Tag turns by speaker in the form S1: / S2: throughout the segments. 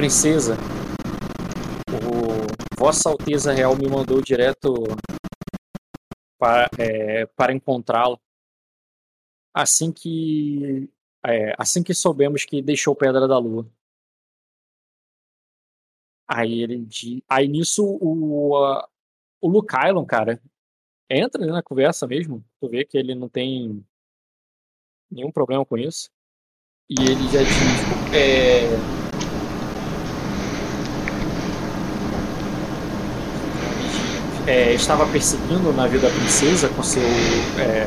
S1: princesa, o Vossa Alteza Real me mandou direto para, é, para encontrá-lo. Assim que é, assim que soubemos que deixou Pedra da Lua. Aí ele aí nisso o o Luke Island, cara, entra na conversa mesmo. Tu vê que ele não tem nenhum problema com isso. E ele já diz. É... É, estava perseguindo o navio da princesa com seu. É,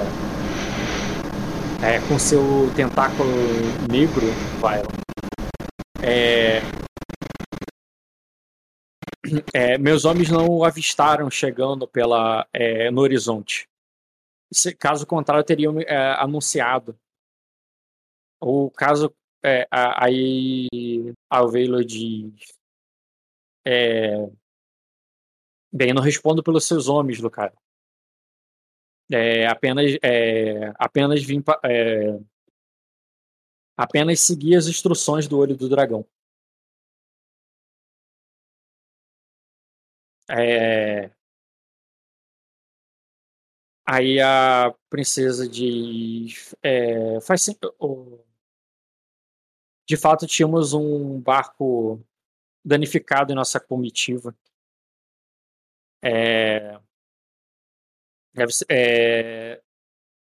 S1: é, com seu tentáculo negro, Viola. É, é, meus homens não o avistaram chegando pela, é, no horizonte. Se, caso contrário, teriam é, anunciado. Ou caso é, aí Alveilo diz. Bem, não respondo pelos seus homens, Lucario. É, apenas, é, apenas vim é, apenas seguir as instruções do olho do dragão. É... Aí a princesa diz: é, faz De fato, tínhamos um barco danificado em nossa comitiva. É... É...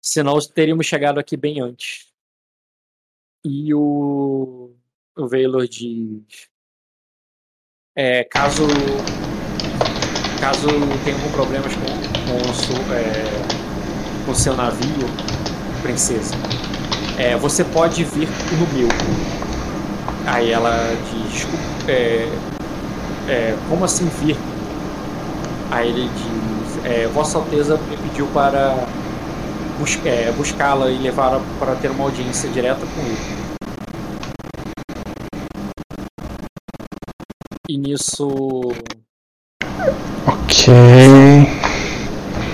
S1: Senão teríamos chegado aqui bem antes. E o, o Veilor diz: é, caso caso tenha algum problemas com, com, o seu, é, com o seu navio, princesa, é, você pode vir no meu. Aí ela diz, é, é, como assim vir? Aí ele diz, é, Vossa Alteza me pediu para bus é, buscá-la e levá-la para ter uma audiência direta com ele. E nisso
S2: Ok.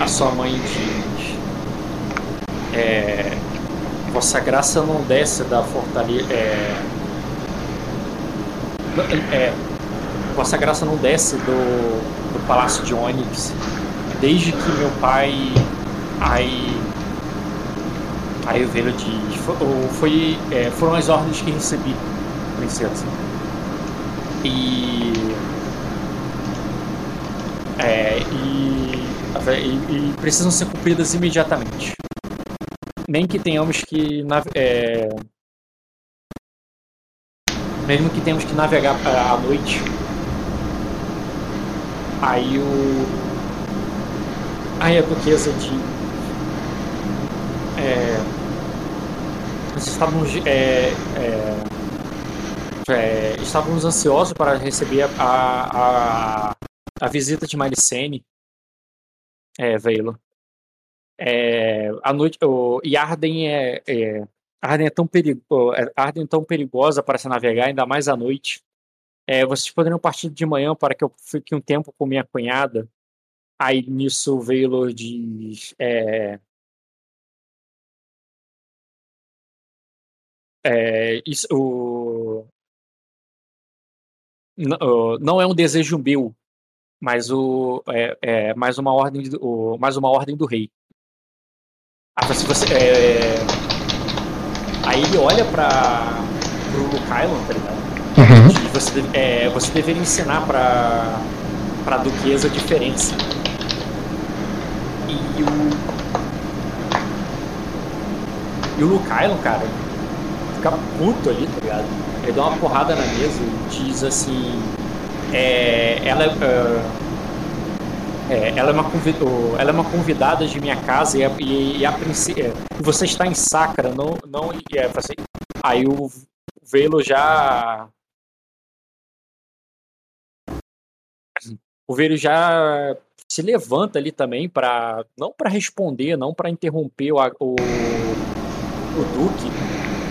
S1: A sua mãe diz: é, Vossa Graça não desce da fortaleza. É, é, Vossa Graça não desce do, do Palácio de Onyx desde que meu pai. Aí. Aí o velho diz: Foi, é, foram as ordens que recebi, princesa. E é, e, e, e, precisam ser cumpridas imediatamente. Nem que tenhamos que. É, mesmo que tenhamos que navegar à noite. Aí o. Aí a duquesa de. É, nós estávamos. É, é, é, estávamos ansiosos para receber a, a, a visita de Maricene, é, Veilo. É, a noite, o, e Arden é, é, Arden é tão perigo, é, Arden é tão perigosa para se navegar, ainda mais à noite. É, vocês poderiam partir de manhã para que eu fique um tempo com minha cunhada. Aí nisso Veilo diz. É, é, isso, o, não, não é um desejo meu mas o é, é mais uma ordem do, mais uma ordem do rei. Ah, se você é, aí ele olha para pro Kylan, tá ligado? Uhum. Você é, você deveria ensinar para para duquesa a diferença. E o e o Luke Island, cara, fica puto ali, tá ligado? Ele dá uma porrada na mesa e diz assim: é, ela, uh, é, ela, é uma ela é uma convidada de minha casa e, a, e, e a. É, você está em Sacra, não. não é, assim, aí o Velo já. O Velo já se levanta ali também para não para responder, não para interromper o, o, o Duque,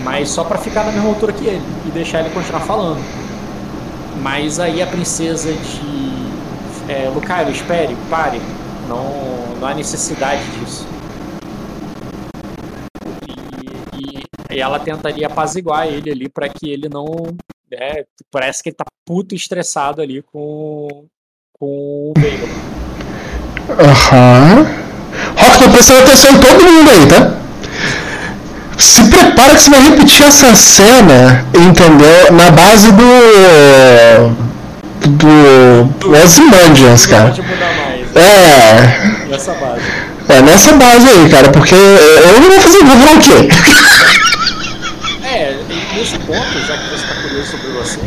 S1: mas só para ficar na mesma altura que ele e deixar ele continuar falando. Mas aí a princesa de é, Lucario, espere, pare. Não, não há necessidade disso. E, e, e ela tentaria apaziguar ele ali para que ele não né? Parece que ele tá puto estressado ali com, com o Veilon.
S2: Aham. Rock, tô prestando atenção em todo mundo aí, tá? Se prepara que você vai repetir essa cena, entendeu? Na base do. do. Ozymandias, cara.
S1: Pode mudar mais.
S2: É.
S1: Nessa base.
S2: É nessa base aí, cara, porque eu não vou fazer. Vou falar o quê?
S1: É, nesse ponto, já que você tá curioso sobre você,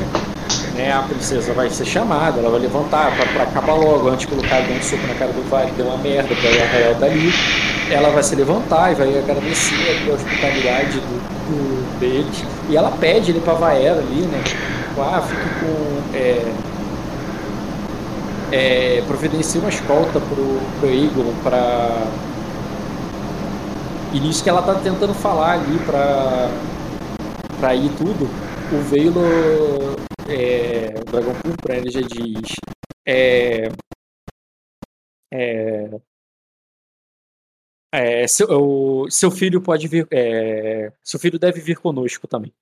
S1: né, a princesa vai ser chamada, ela vai levantar pra acabar logo, antes que o cara dê um soco na cara do Vale, deu uma merda pra ela dali. Ela vai se levantar e vai agradecer a hospitalidade do, do- deles. E ela pede ele pra Vaera ali, né? Tipo, ah, fique com. É, é, providencia uma escolta pro, pro Eagle pra. E nisso que ela tá tentando falar ali pra, pra ir tudo, o Veilo, é, Dragão Púrpura, ele já diz. É, é, é, seu, o- seu filho pode vir. é, seu filho deve vir conosco também.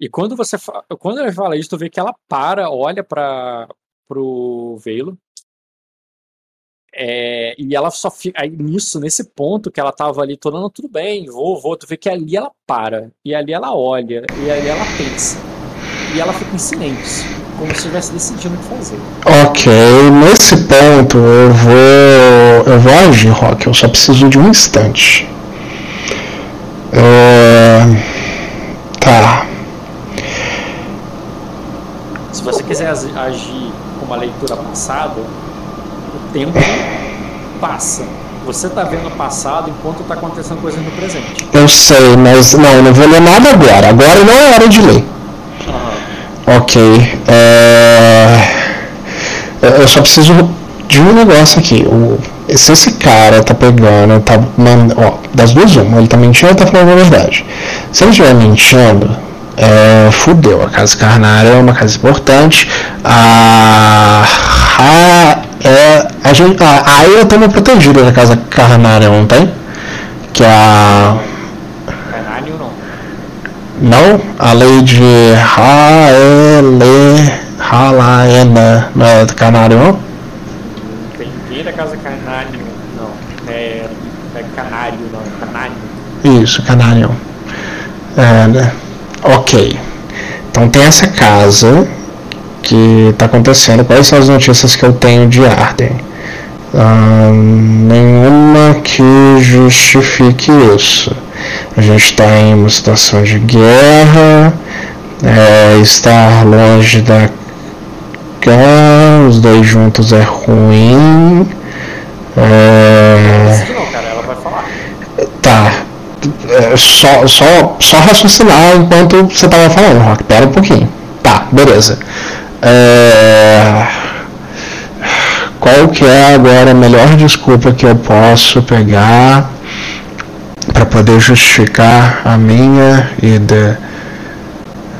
S1: E quando você quando ele fala isso, tu vê que ela para, olha para pro Veilo. É, e ela só fica aí nisso, nesse ponto que ela tava ali toda, não, tudo bem, vou, vou. Tu vê que ali ela para, e ali ela olha, e ali ela pensa. E ela fica em silêncio, como se estivesse decidindo o que fazer.
S2: Ok, nesse ponto eu vou. Eu vou agir, Rock, eu só preciso de um instante. É, Tá.
S1: Se você quiser agi- agir com uma leitura passada, tempo passa. Você tá vendo o passado enquanto tá acontecendo coisas no presente.
S2: Eu sei, mas não, não vou ler nada agora. Agora não é hora de ler. Ok. é, Eu só preciso de um negócio aqui. O... Se esse cara tá pegando, tá man... Ó, das duas uma, ele tá mentindo ou tá falando a verdade. Se ele estiver mentindo, é... fudeu. A casa carnária é uma casa importante. A. a... É... A gente... a... Aí eu tô me protegido da casa carnária, não tem? Que é a.
S1: Não.
S2: Não, a lei de Raele, Halaena, não é do canário não?
S1: Tem da casa Carnário, não. É, é Canário, não. É Canário.
S2: Isso, canário. É, né? Ok. Então tem essa casa que está acontecendo. Quais são as notícias que eu tenho de Arden? Nenhuma que justifique isso. A gente está em uma situação de guerra, é, estar longe da cá, os dois juntos é ruim. É,
S1: não, cara, ela vai falar.
S2: Tá. É, só, só, só raciocinar enquanto você tava falando, Rock. Pera um pouquinho. Tá, beleza. É, Qual que é agora a melhor desculpa que eu posso pegar para poder justificar a minha ida?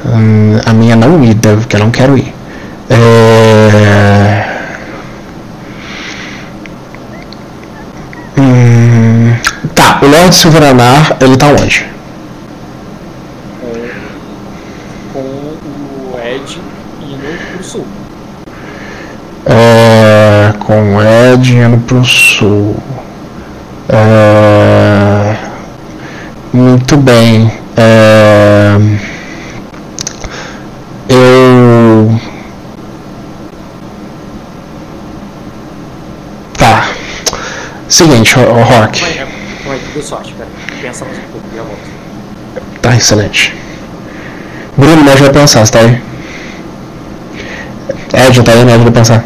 S2: Hum, a minha não ida, porque eu não quero ir. É... Hum, o Lord Silveranar, ele tá onde?
S1: Com o Ed indo pro sul.
S2: É, com o Ed indo pro sul. É, muito bem. É, eu. Tá. Seguinte, o Rock.
S1: Deu sorte, cara. Pensa mais um pouco e já volta.
S2: Tá excelente. Bruno, me ajuda a pensar, você tá aí? Ed, tá aí, me ajuda a pensar.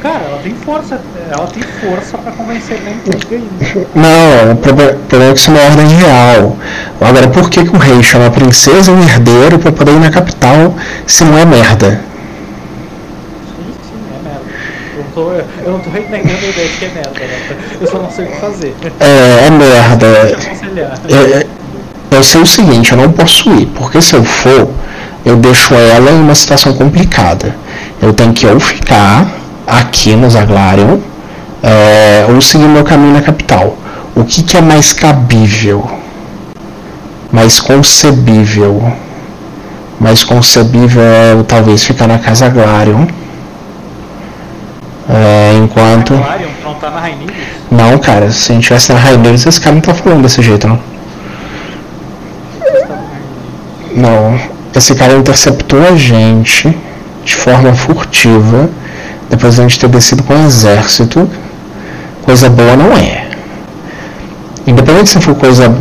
S3: Cara, ela tem força, ela tem força pra convencer intriga ainda.
S2: Não, o problema é que isso é uma ordem real. Agora, por que, que o rei chama a princesa e o herdeiro pra poder ir na capital se não é merda?
S3: Sim, sim, é merda. Eu não tô, eu renegando a ideia de que é merda, né? Eu só não sei o que fazer.
S2: É, é merda.
S3: Te aconselhar.
S2: É, eu sei o seguinte, eu não posso ir, porque se eu for, eu deixo ela em uma situação complicada. Eu tenho que ou ficar aqui no Zaglarion, é, ou seguir meu caminho na capital. o que, que é mais cabível, mais concebível? Mais concebível é talvez ficar na casa Glarion. Enquanto.
S3: Glarion não tá na?
S2: Não, cara, se a gente tivesse na Raineiros, esse cara não tá falando desse jeito, não. Não, esse cara interceptou a gente de forma furtiva, depois de a gente ter descido com o exército. Coisa boa não é. Independente se for coisa.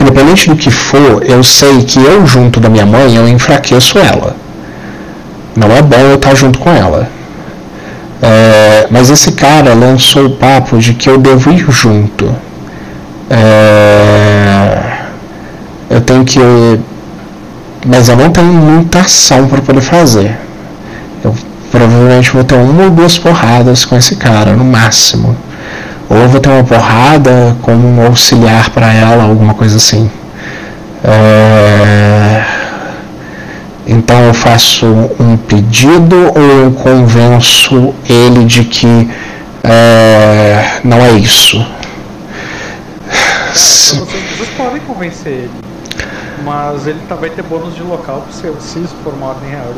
S2: Independente do que for, eu sei que eu, junto da minha mãe, eu enfraqueço ela. Não é bom eu estar junto com ela. É, mas esse cara lançou o papo de que eu devo ir junto. É, eu tenho que. Mas eu não tenho muita ação para poder fazer. Eu provavelmente vou ter uma ou duas porradas com esse cara, no máximo. Ou vou ter uma porrada como um auxiliar para ela, alguma coisa assim. É... Então eu faço um pedido ou eu convenço ele de que é... não é isso?
S3: É, vocês, vocês, podem convencer ele, mas ele tá, vai ter bônus de local se, se isso for uma ordem real.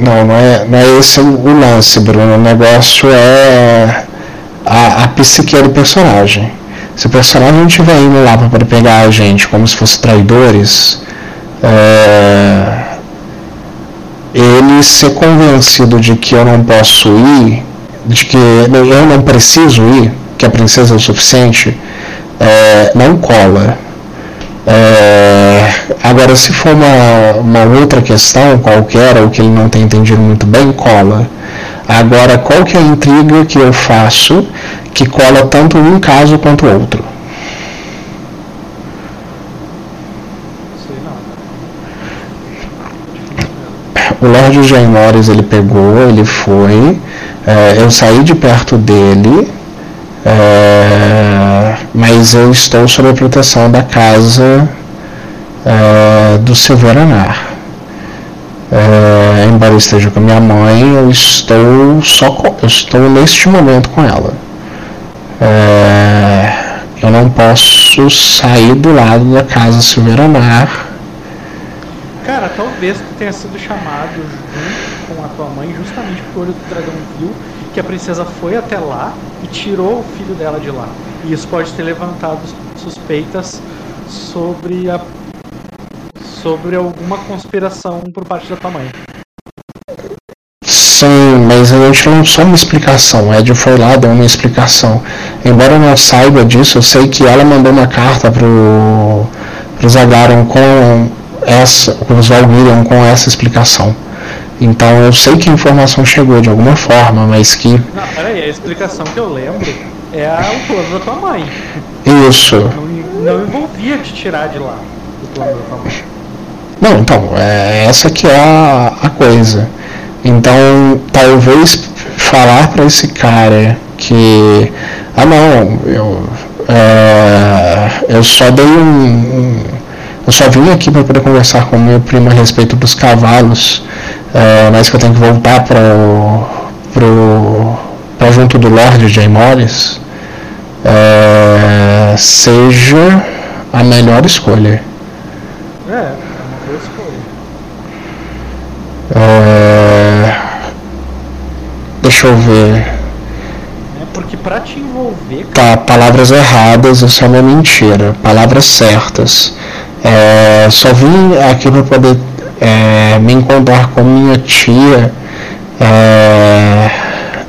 S2: Não, não é, não é esse o lance, Bruno. O negócio é a, a psique do personagem. Se o personagem estiver indo lá para pegar a gente como se fosse traidores, é, ele ser convencido de que eu não posso ir, de que eu não preciso ir, que a princesa é o suficiente, é, não cola. É, agora, se for uma, uma outra questão qualquer, ou que ele não tem entendido muito bem, cola. Agora, qual que é a intriga que eu faço que cola tanto um caso quanto o outro? O Lorde Jaimores ele pegou, ele foi, é, eu saí de perto dele, é, mas eu estou sob a proteção da casa é, do Silveranar. É, embora esteja com minha mãe, eu estou só com, eu estou neste momento com ela. É, eu não posso sair do lado da casa Silveranar.
S3: Cara, talvez tu tenha sido chamado junto com a tua mãe justamente porque o olho do dragão viu que a princesa foi até lá e tirou o filho dela de lá. E isso pode ter levantado suspeitas sobre a sobre alguma conspiração por parte da tua mãe.
S2: Sim, mas a gente não só uma explicação. Ed foi lá, deu uma explicação. Embora eu não saiba disso, eu sei que ela mandou uma carta pro, pro Zagaron com essa, pro Valguirion com essa explicação. Então eu sei que a informação chegou de alguma forma, mas que.
S3: Não, peraí, a explicação que eu lembro é a, o plano da tua mãe.
S2: Isso.
S3: Não, não envolvia te tirar de lá, o plano da tua mãe.
S2: Não, então, é essa que é a, a coisa. Então, talvez falar para esse cara que, ah não, eu, é, eu só dei um, um, eu só vim aqui para poder conversar com meu primo a respeito dos cavalos, é, mas que eu tenho que voltar para pro, pro, junto do Lorde Jay Morris, é, seja a melhor escolha.
S3: É.
S2: É... Deixa eu ver. É
S3: porque para te envolver.
S2: Tá, palavras erradas, isso é uma mentira. Palavras certas. É, só vim aqui para poder é, me encontrar com minha tia é,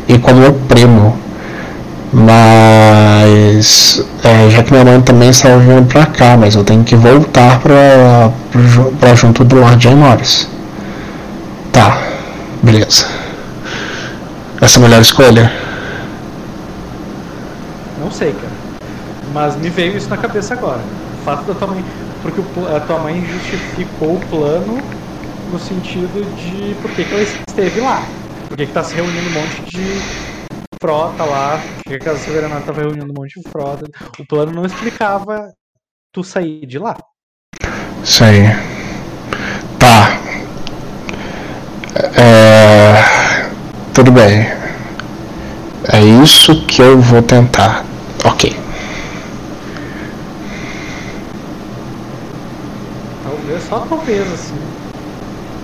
S2: e com meu primo. Mas é, já que minha mãe também estava vindo para cá, mas eu tenho que voltar para junto do Lord Jay Morris. Tá, beleza. Essa é a melhor escolha?
S3: Não sei, cara. Mas me veio isso na cabeça agora. O fato da tua mãe. Porque a tua mãe justificou o plano no sentido de por que, que ela esteve lá. Por que, que tá se reunindo um monte de frota lá. Por que, que a Soberana tava reunindo um monte de frota. O plano não explicava tu sair de lá.
S2: Sei. Tá. É, tudo bem. É isso que eu vou tentar. Ok.
S3: Talvez, só talvez, assim.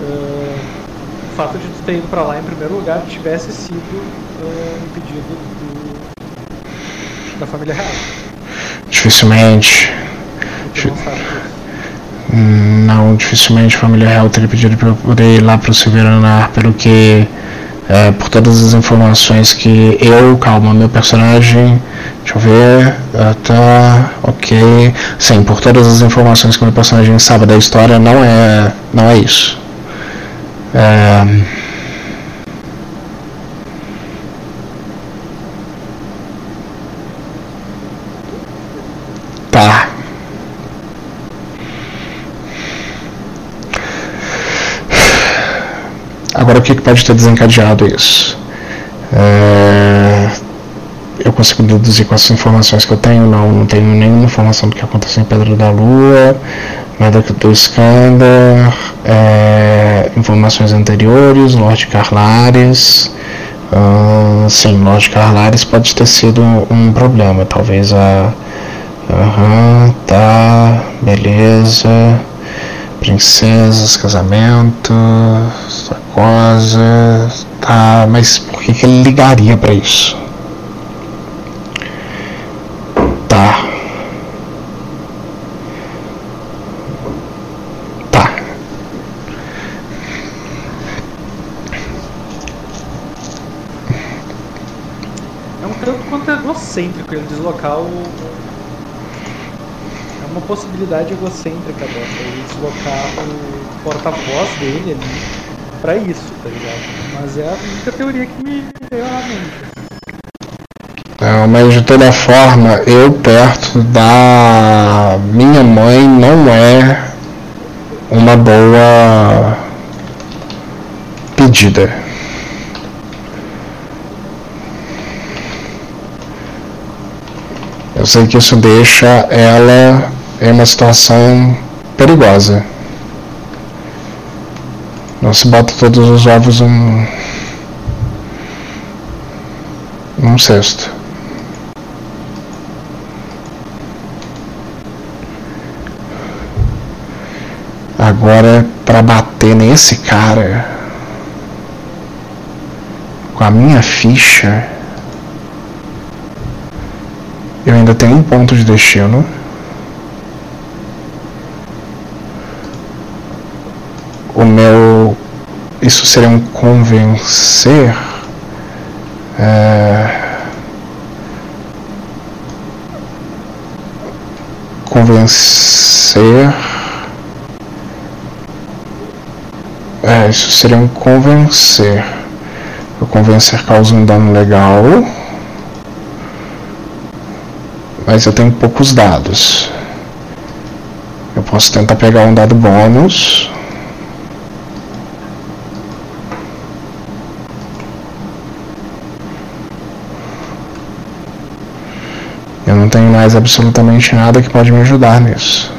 S3: Uh, o fato de tu ter ido pra lá em primeiro lugar tivesse sido uh, um pedido do, da família real.
S2: Dificilmente. Não, dificilmente a família real teria pedido para eu poder ir lá para o Silveranar, pelo que é, por todas as informações que eu, calma, meu personagem, deixa eu ver, ah, tá, ok, sim, por todas as informações que meu personagem sabe da história, não é, não é isso. É, tá. Agora, o que pode ter desencadeado isso? É... Eu consigo deduzir com as informações que eu tenho? Não, não tenho nenhuma informação do que aconteceu em Pedra da Lua, nada do Skander, é... informações anteriores, Lord Carlares. Uh, sim, Lord Carlares pode ter sido um problema. Talvez a. Aham, uhum, tá, beleza princesas, casamento, essa coisa, tá, mas por que, que ele ligaria para isso? Tá. Tá.
S3: É um tanto quanto egocêntrico ele deslocar o, uma possibilidade egocêntrica dessa, ele deslocar o porta-voz dele ali pra isso, tá ligado? Mas é a única teoria que me veio à mente.
S2: Não, mas de toda forma, eu perto da minha mãe não é uma boa pedida. Eu sei que isso deixa ela é uma situação perigosa. Não se bota todos os ovos num, num cesto. Agora, para bater nesse cara com a minha ficha, eu ainda tenho um ponto de destino. o meu. Isso seria um convencer. É, convencer. É, isso seria um convencer. O convencer causa um dano legal. Mas eu tenho poucos dados. Eu posso tentar pegar um dado bônus. Eu não tenho mais absolutamente nada que pode me ajudar nisso.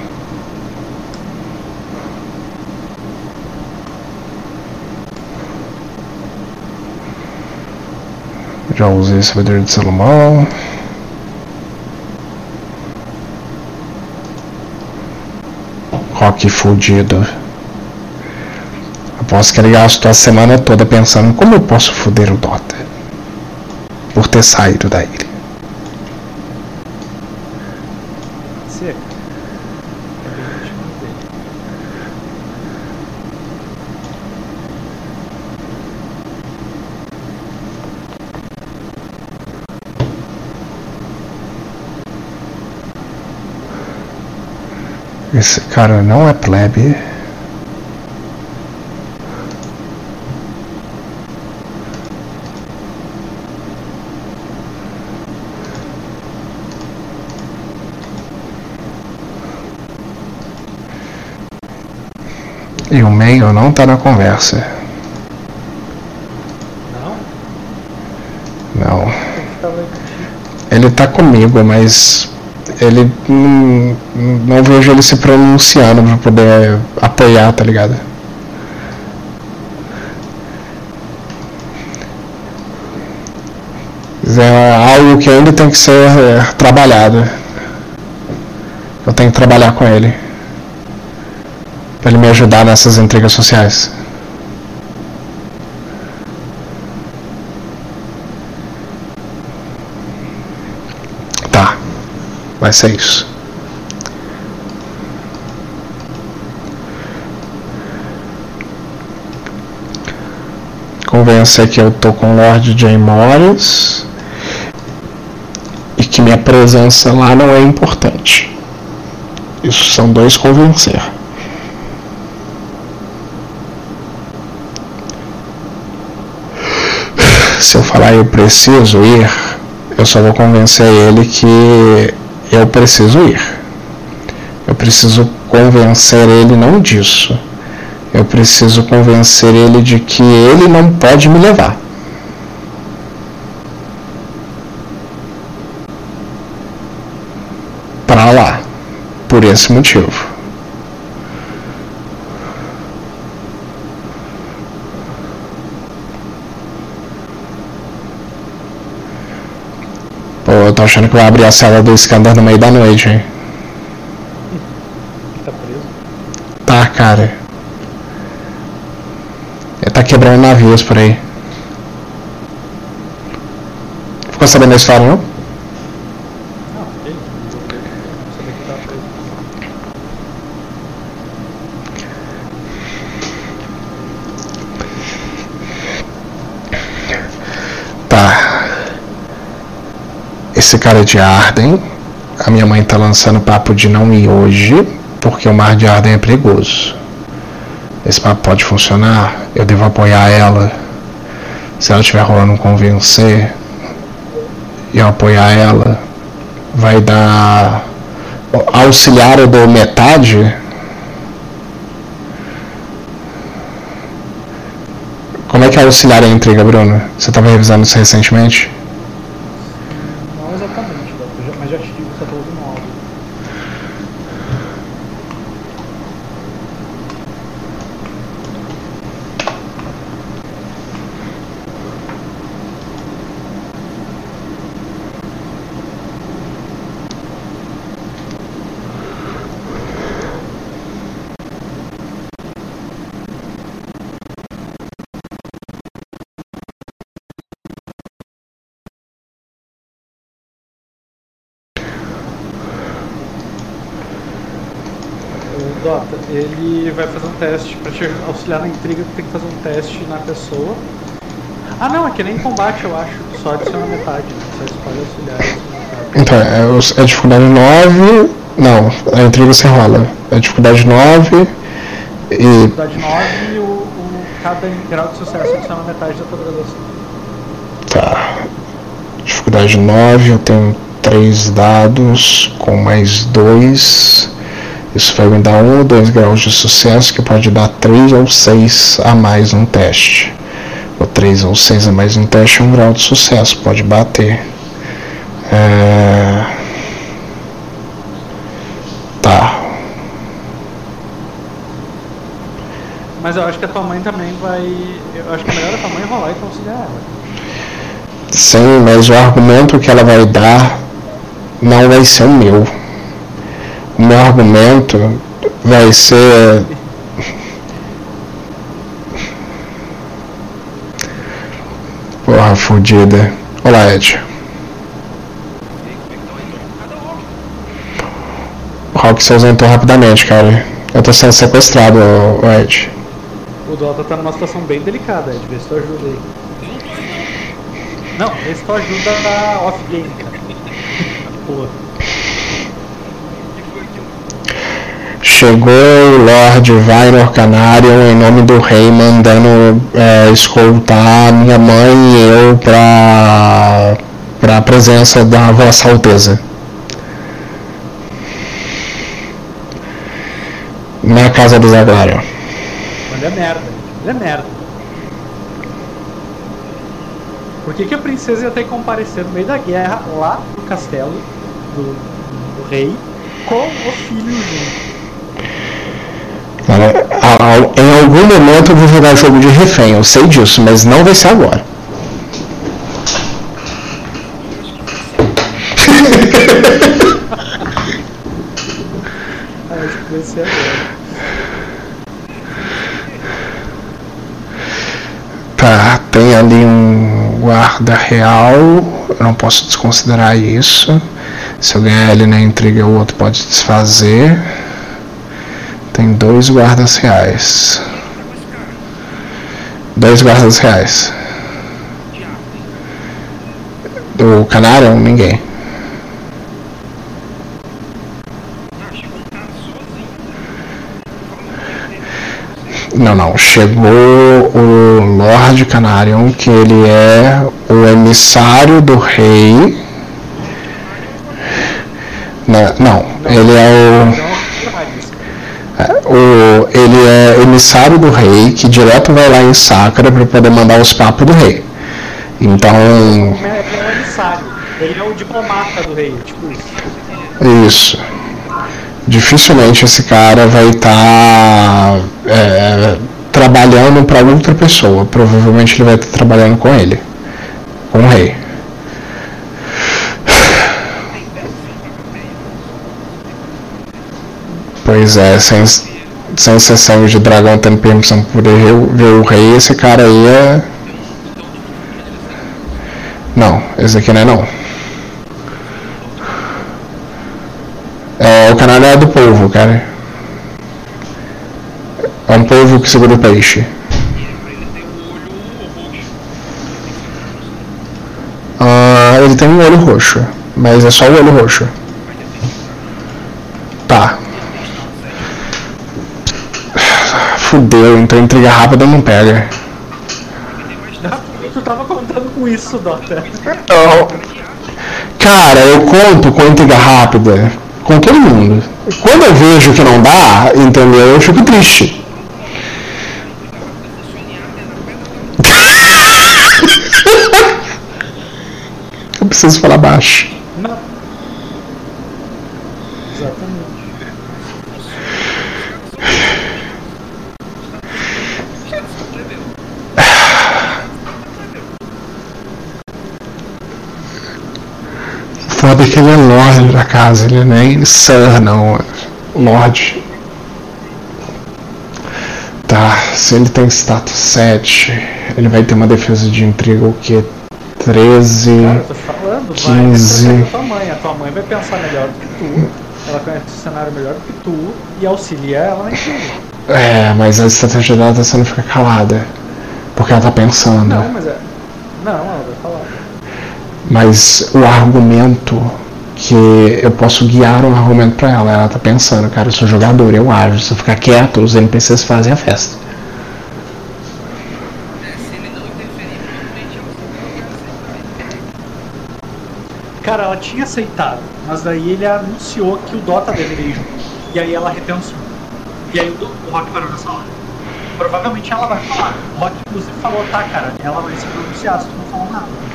S2: Já usei esse poder de Salomão. Rock fudido. Aposto que ele gastou a semana toda pensando como eu posso foder o Dota. Por ter saído da ilha. Esse cara não é plebe. E o meio não tá na conversa. Não? Não. Ele tá comigo, mas ele não, não vejo ele se pronunciando para poder apoiar, tá ligado? é algo que ainda tem que ser é, trabalhado. Eu tenho que trabalhar com ele. Para ele me ajudar nessas intrigas sociais. Tá. Vai ser isso. Convencer que eu tô com o Lord J. Morris e que minha presença lá não é importante. Isso são dois convencer. Se eu falar eu preciso ir, eu só vou convencer ele que eu preciso ir. Eu preciso convencer ele não disso eu preciso convencer ele de que ele não pode me levar. Para lá, por esse motivo. Pô, eu tô achando que vai abrir a cela do Iskander no meio da noite, hein? Tá preso? Tá, cara. Ele tá quebrando navios por aí. Ficou sabendo da história, não? Tá. Esse cara de Arden. A minha mãe tá lançando papo de não ir hoje, porque o mar de Arden é perigoso esse papo pode funcionar, eu devo apoiar ela. Se ela estiver rolando um convencer eu apoiar ela, vai dar. Auxiliar eu dou metade. Como é que é auxiliar a intriga, Bruno? Você estava revisando isso recentemente?
S3: Ele vai fazer um teste para te auxiliar na intriga, tem que fazer um teste na pessoa. Ah não, é que nem combate eu acho, só adiciona metade, né? Só escolhe auxiliar
S2: Então, é, é dificuldade 9. Não, a intriga você rola. É dificuldade 9
S3: e. Dificuldade 9 e o, o, cada grau de sucesso adiciona metade da tua graduação.
S2: Tá. Dificuldade 9, eu tenho 3 dados com mais 2. Isso vai me dar um ou dois graus de sucesso, que pode dar três ou seis a mais um teste. Ou três ou seis a mais um teste, um grau de sucesso, pode bater. É... Tá.
S3: Mas eu acho que a tua mãe também vai. Eu acho que é melhor a tua mãe rolar e conciliar ela.
S2: Sim, mas o argumento que ela vai dar não vai ser o meu meu argumento vai ser Porra fodida. Olá, Ed. O Rock se ausentou rapidamente, cara. Eu tô sendo sequestrado, Ed.
S3: O Dota tá numa situação bem delicada, Ed. Vê se tu ajuda aí. Não, vê se tu ajuda a off-game, cara. Porra.
S2: Chegou o Lord Vainor Canarion em nome do rei, mandando é, escoltar minha mãe e eu para para a presença da Vossa Alteza. Na casa do Zaglário.
S3: Olha merda, olha merda. Por que, que a princesa ia ter que comparecer no meio da guerra lá no castelo do, do rei com o filho junto? Né?
S2: Em algum momento eu vou jogar jogo de refém, eu sei disso, mas não vai ser agora. Vai ser agora. Tá, tem ali um guarda real, eu não posso desconsiderar isso. Se eu ganhar ele na intriga, o outro pode desfazer. Tem dois guardas reais. Dois guardas reais. Do canário, ninguém. Não, não. Chegou o Lord Canarion, que ele é o emissário do rei. Não, não ele é o, o. Ele é emissário do rei, que direto vai lá em Sacra para poder mandar os papos do rei. Então.
S3: Ele é o emissário. Ele é o diplomata do rei, tipo isso.
S2: Isso dificilmente esse cara vai estar tá, é, trabalhando para outra pessoa. Provavelmente ele vai estar tá trabalhando com ele, com o rei. Pois é, sem, sem exceção de dragão tendo permissão por ver, ver o rei, esse cara aí é. Não, esse aqui não é não. É, o canal é do povo, cara. É um povo que segura o peixe. Ah, ele tem um olho roxo, mas é só o olho roxo. Tá. Fudeu, então intriga rápida não pega.
S3: Tu tava contando com isso, Dota.
S2: Oh. Cara, eu conto com intriga rápida com todo mundo. Quando eu vejo que não dá, entendeu? Eu fico triste. eu preciso falar baixo. Não. Exatamente. foda que ele é Lorde da casa, ele nem Sir não, Lorde. Tá, se ele tem status 7, ele vai ter uma defesa de intriga o que? 13, Cara, falando, 15. Vai,
S3: tua mãe. A tua mãe vai pensar melhor do que tu, ela conhece o cenário melhor do que tu e auxilia ela na intriga.
S2: É, mas a estratégia dela tá sendo ficar calada. Porque ela tá pensando.
S3: Não, mas é. Não, ela vai falar
S2: mas o argumento que eu posso guiar um argumento para ela. Ela tá pensando, cara, eu sou jogador, eu ajo. Se eu ficar quieto, os NPCs fazem a festa.
S3: Cara, ela tinha aceitado, mas daí ele anunciou que o Dota deveria ir junto. E aí ela repensou. E aí o, o Rock parou nessa hora. Provavelmente ela vai falar. O Rock inclusive falou, tá, cara, ela vai se pronunciar se tu não falar nada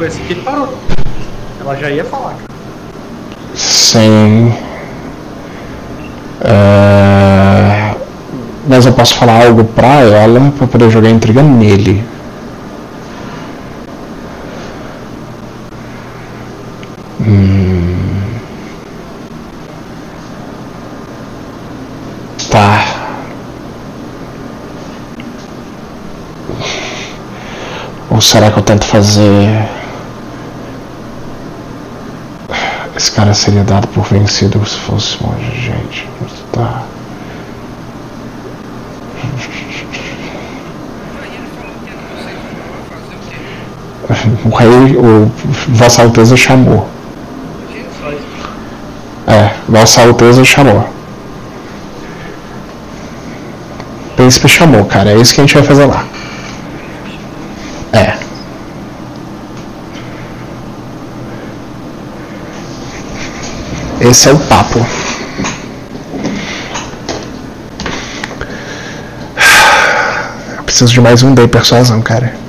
S3: foi assim que ele parou. Ela já ia falar, cara.
S2: Sim. É... Mas eu posso falar algo pra ela pra poder jogar intriga nele. Hum... Tá. Ou será que eu tento fazer Esse cara seria dado por vencido se fosse monge, gente. Tá. O rei, o Vossa Alteza chamou. É, Vossa Alteza chamou. Príncipe chamou, cara. É isso que a gente vai fazer lá. É. Esse é o papo. Preciso de mais um D persuasão, cara.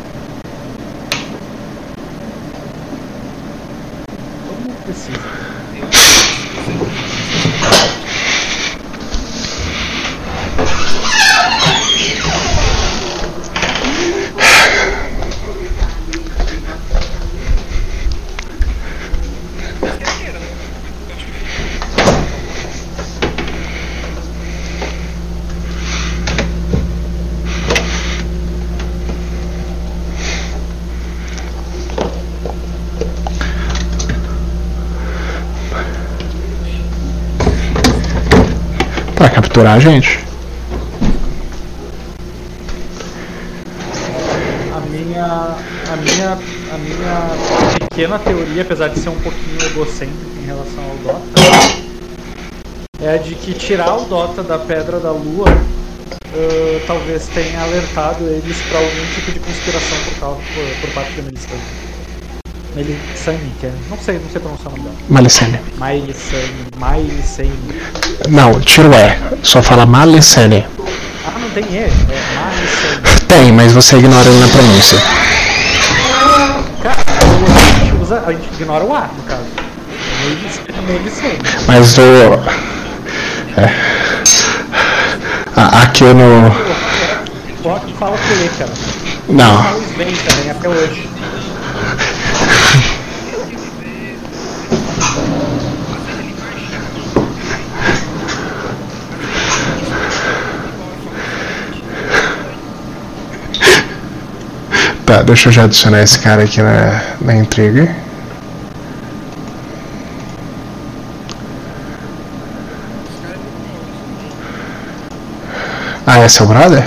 S2: Pra capturar a gente.
S3: A minha. A minha. A minha pequena teoria, apesar de ser um pouquinho egocêntrica em relação ao Dota, é a de que tirar o Dota da Pedra da Lua uh, talvez tenha alertado eles para algum tipo de conspiração por, causa, por, por parte da Melisandre. Melisane, que é, não sei, não sei pronunciar o nome dela.
S2: Malicene.
S3: Melisane, Melisane.
S2: Não, tira o E, só fala Malicene.
S3: Ah, não tem E, é Melisane.
S2: Tem, mas você ignora ele na pronúncia.
S3: Cara, a gente, usa, a gente ignora o A, no caso. Melisane.
S2: Mas o. É. Aqui no.
S3: Pode fala com ele, cara.
S2: Não.
S3: Fala bem também até hoje.
S2: Deixa eu já adicionar esse cara aqui na, na intriga. Ah, é seu brother?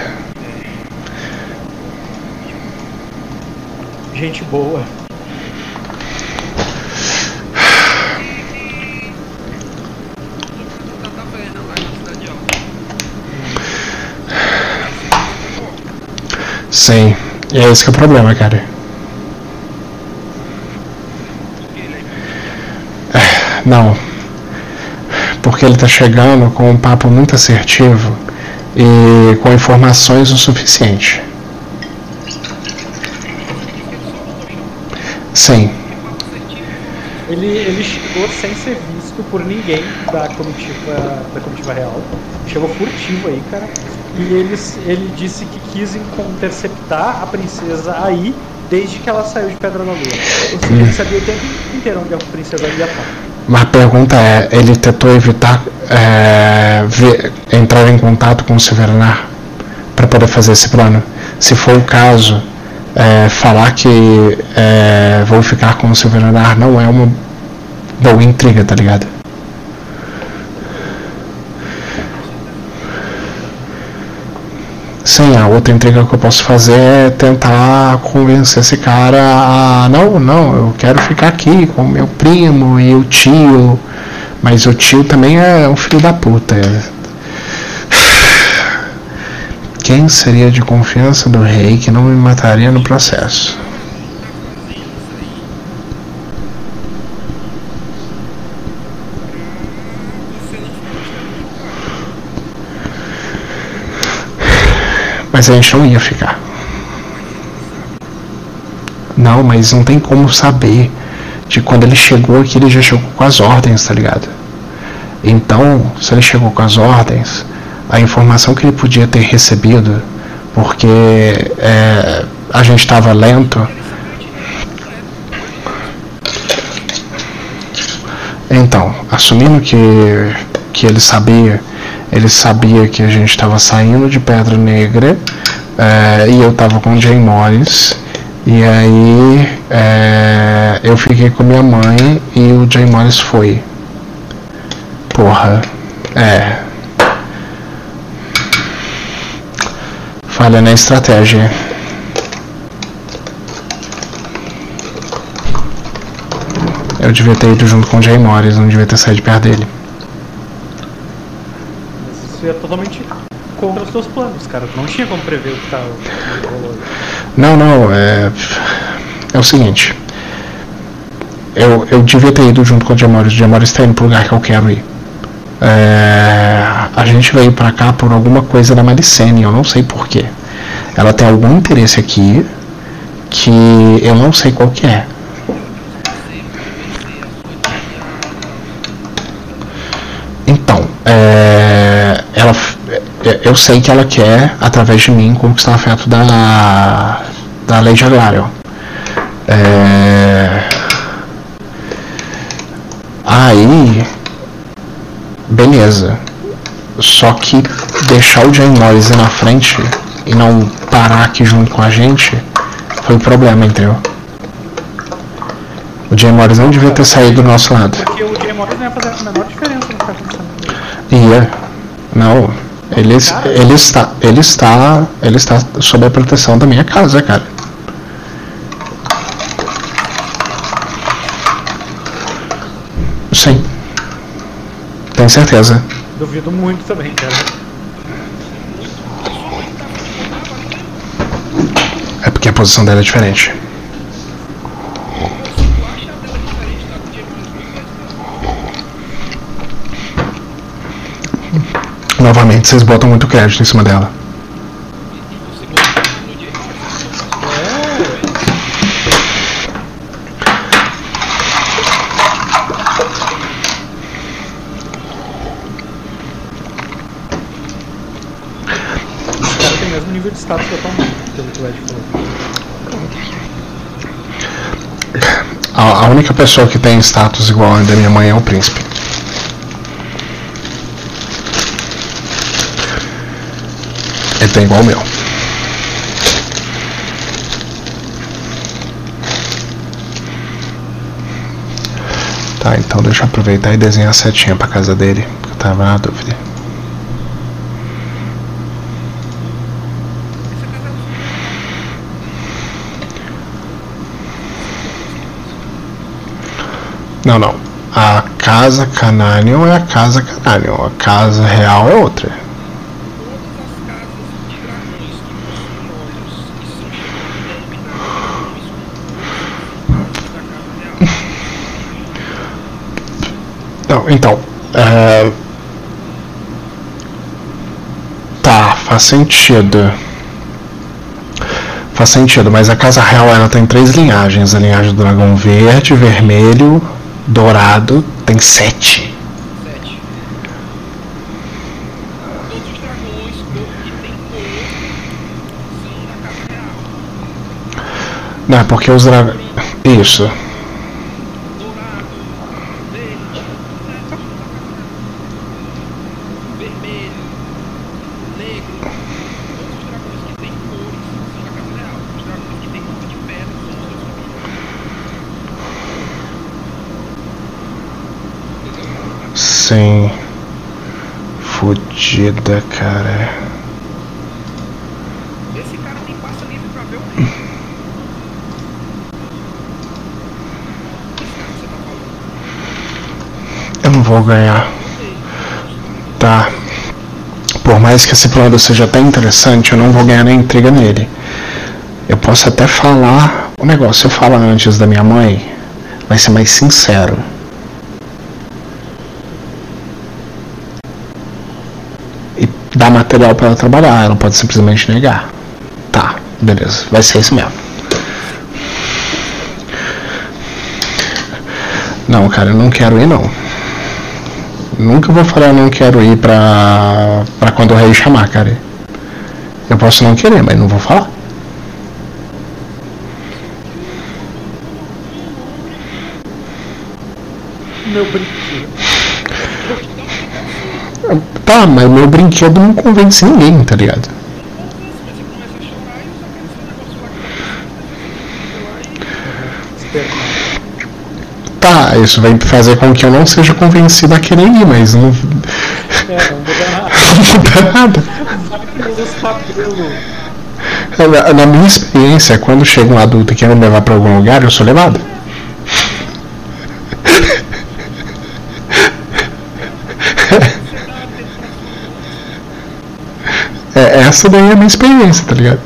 S3: Gente boa.
S2: Sim, e é esse que é o problema, cara. É, não. Porque ele tá chegando com um papo muito assertivo e com informações o suficiente. Sim.
S3: Ele, ele chegou sem ser visto por ninguém da comitiva, da comitiva real. Chegou furtivo aí, cara. E ele, ele disse que quis interceptar a princesa aí desde que ela saiu de Pedra da Lua. Ou seja, ele sabia o tempo inteiro onde a princesa ia estar.
S2: Mas a pergunta é, ele tentou evitar é, ver, entrar em contato com o Severnar para poder fazer esse plano? Se for o caso, é, falar que é, vou ficar com o Severnar não é uma boa intriga, tá ligado? Sim, a outra intriga que eu posso fazer é tentar convencer esse cara a. Não, não, eu quero ficar aqui com meu primo e o tio. Mas o tio também é um filho da puta. Quem seria de confiança do rei que não me mataria no processo? Mas a gente não ia ficar. Não, mas não tem como saber de quando ele chegou aqui, ele já chegou com as ordens, tá ligado? Então, se ele chegou com as ordens, a informação que ele podia ter recebido, porque é, a gente estava lento. Então, assumindo que, que ele sabia ele sabia que a gente estava saindo de Pedra Negra é, e eu estava com o Jay Morris. E aí é, eu fiquei com minha mãe e o Jay Morris foi. Porra. É. Falha na estratégia. Eu devia ter ido junto com o Jay Morris, não devia ter saído de perto dele
S3: isso é totalmente contra os seus planos, cara. Não tinha como prever o que tá rolando.
S2: Não, não, é. É o seguinte. Eu, eu devia ter ido junto com o Diamores. O Diamores está indo pro lugar que eu quero ir. É, a gente veio para cá por alguma coisa da Maricene, eu não sei porquê. Ela tem algum interesse aqui que eu não sei qual que é. Então, é, ela, eu sei que ela quer, através de mim, conquistar o afeto da, da Lady Aglarion. É, aí, beleza. Só que deixar o Jay Morris na frente e não parar aqui junto com a gente foi o problema, entendeu? O Jay Morris não devia ter saído do nosso lado.
S3: Porque o Jay Morris não ia fazer a menor diferença no que tá acontecendo.
S2: Ia. Não, ele, ele está. Ele está. Ele está sob a proteção da minha casa, cara. Sim. Tenho certeza.
S3: Duvido muito também, cara.
S2: É porque a posição dela é diferente. Novamente, vocês botam muito crédito em cima dela.
S3: De status que eu tô pelo que o Ed falou.
S2: A, a única pessoa que tem status igual a da minha mãe é o príncipe. Tem igual o meu. Tá, então deixa eu aproveitar e desenhar a setinha pra casa dele, porque eu tava na dúvida. Não, não. A casa Cananion é a casa Cananion. A casa real é outra. Não, então. É... Tá, faz sentido. Faz sentido, mas a Casa Real ela tem três linhagens. A linhagem do dragão verde, vermelho, dourado, tem sete. Não, é porque os dragões. Isso.
S4: Dourado, verde, né? Tudo da Casa Real. Vermelho, negro. Todos os dragões que têm cores são da Casa Real. Os dragões que têm cor de pedra são os da sua Entendeu?
S2: Sim. Fudida, cara.
S4: Esse cara tem passa livre pra ver o meio. Esse cara que você tá falando.
S2: Eu não vou ganhar. Tá. Por mais que esse plano seja até interessante, eu não vou ganhar nem intriga nele. Eu posso até falar. O negócio, se eu falar antes da minha mãe, vai ser mais sincero. E dar material pra ela trabalhar, ela pode simplesmente negar. Tá, beleza, vai ser isso mesmo. Não, cara, eu não quero ir não. Nunca vou falar não quero ir pra, pra quando o rei chamar, cara. Eu posso não querer, mas não vou falar.
S3: Meu brinquedo.
S2: Tá, mas meu brinquedo não convence ninguém, tá ligado?
S4: Mas você começa a chorar e só quer esse negócio lá que tá
S3: Espera.
S2: Tá, isso vai fazer com que eu não seja convencido a querer ir, mas não,
S3: É, não muda nada.
S2: não muda nada.
S3: Cabelos.
S2: Na, na minha experiência, quando chega um adulto querendo me levar pra algum lugar, eu sou levado. É, essa daí é a minha experiência, tá ligado?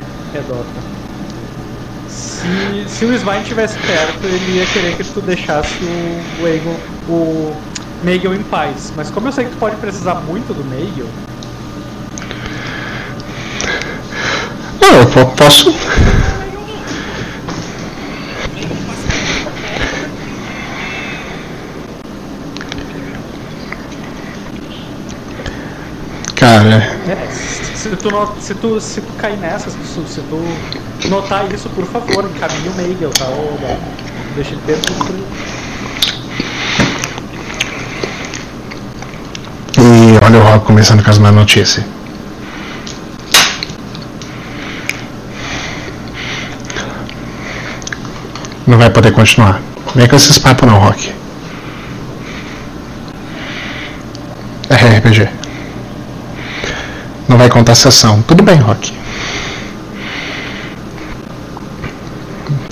S3: Se, o Svine estivesse perto, ele ia querer que tu deixasse o, o o Meigel em paz. Mas como eu sei que tu pode precisar muito do Meigel,
S2: Não, eu po- posso. Cara,
S3: É, se, tu, no- se, tu, se tu cair nessa, se tu, se tu notar isso, por favor, encaminhe o Meigel, tá? Dota? Deixa ele dentro
S2: e olha o Rock começando com as más notícias. Não vai poder continuar. Vem com esses papos não, Rock. É RPG. Não vai contar a sessão. Tudo bem, Rock.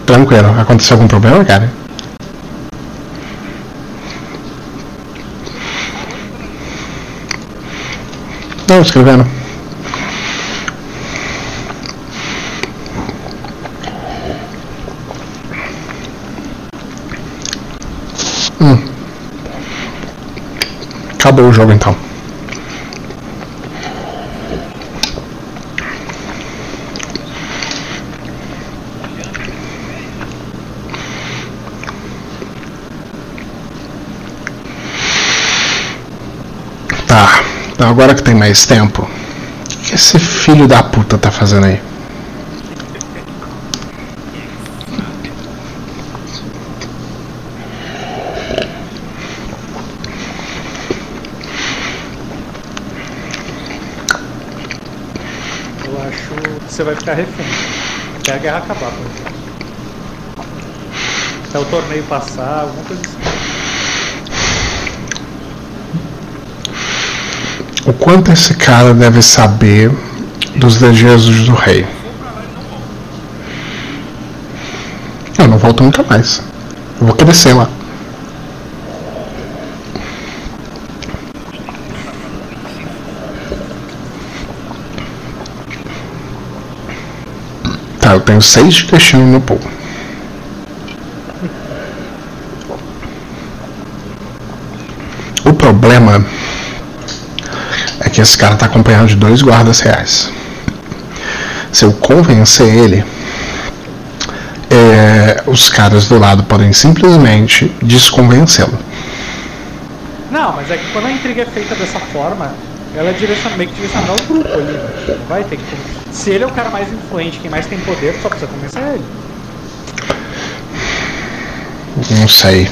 S2: Tranquilo. Aconteceu algum problema, cara? Não, escrevendo. Hum. Acabou o jogo então. Tá, então agora que tem mais tempo, o que esse filho da puta tá fazendo aí?
S3: Eu acho que você vai ficar refém. Até a guerra acabar, por exemplo. Até o torneio passar, alguma coisa assim.
S2: O quanto esse cara deve saber dos desejos do rei? Eu não volto nunca mais. Eu vou crescer lá. Tá, eu tenho seis de destino no pool. O problema esse cara tá acompanhado de dois guardas reais. Se eu convencer ele, é, os caras do lado podem simplesmente desconvencê-lo.
S3: Não, mas é que quando a intriga é feita dessa forma, ela é direcionada, meio que direcionada ao grupo ali, né? Vai ter que. Se ele é o cara mais influente, quem mais tem poder, só precisa convencer ele.
S2: Não sei.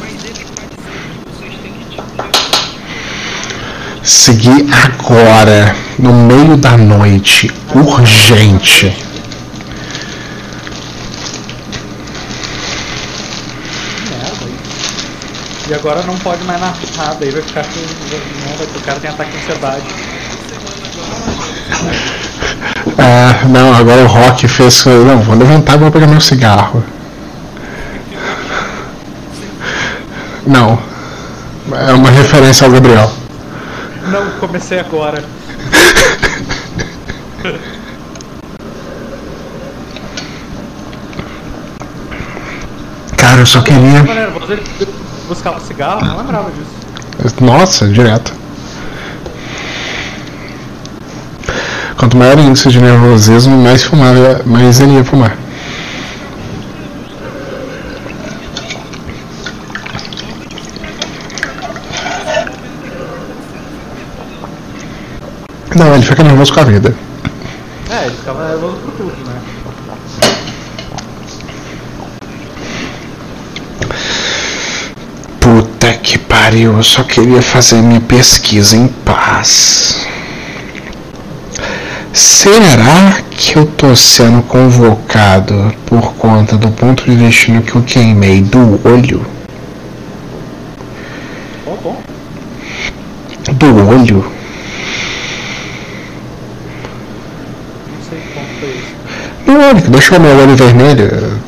S4: Mas ele que vai dizer que vocês têm que tipo.
S2: Seguir agora, no meio da noite, urgente.
S3: Que merda isso. E agora não pode mais nada, aí vai ficar com. O cara tem ataque de ansiedade.
S2: Ah, não, agora o Rock fez. Não, vou levantar e vou pegar meu cigarro. Não. É uma referência ao Gabriel.
S3: Não, comecei agora.
S2: Cara, eu só queria.
S3: Buscava cigarro, não lembrava disso.
S2: Nossa, direto. Quanto maior o índice de nervosismo, mais fumava, mais ele ia fumar. Não, ele fica nervoso com a vida.
S3: É, ele ficava nervoso por tudo, né?
S2: Puta que pariu, eu só queria fazer minha pesquisa em paz. Será que eu tô sendo convocado por conta do ponto de destino que eu queimei do olho? Do olho?
S3: Não sei como foi isso.
S2: Que deixou meu olho vermelho.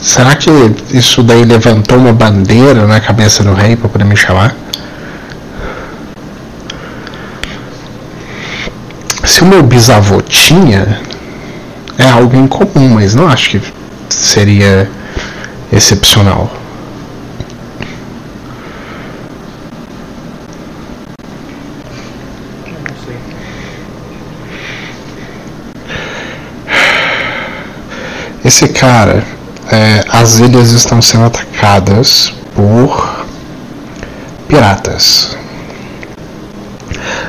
S2: Será que isso daí levantou uma bandeira na cabeça do rei pra poder me chamar? Se o meu bisavô tinha, é algo incomum, mas não acho que seria excepcional. Esse cara, é, as ilhas estão sendo atacadas por piratas.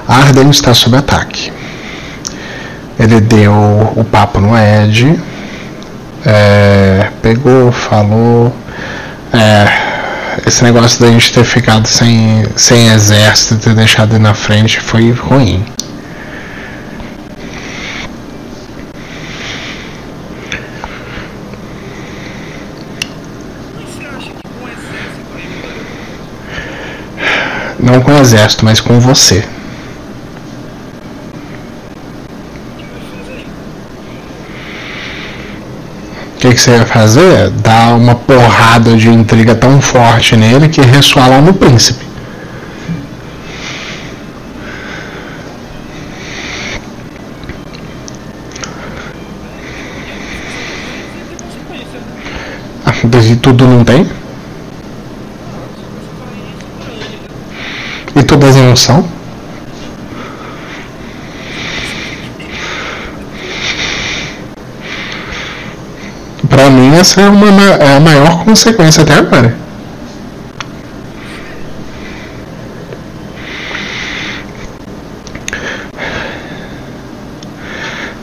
S2: Arden está sob ataque. Ele deu o papo no Ed, é, pegou, falou. É, esse negócio da gente ter ficado sem, sem exército, ter deixado ele na frente foi ruim.
S4: E você acha que com o exército aí mudaria alguma
S2: Não com o exército, mas com você. O que, que, você vai fazer? Dar uma porrada de intriga tão forte nele que ressoar lá no príncipe. E tudo não tem? Todas não são? Pra mim essa é, uma, é a maior consequência até agora.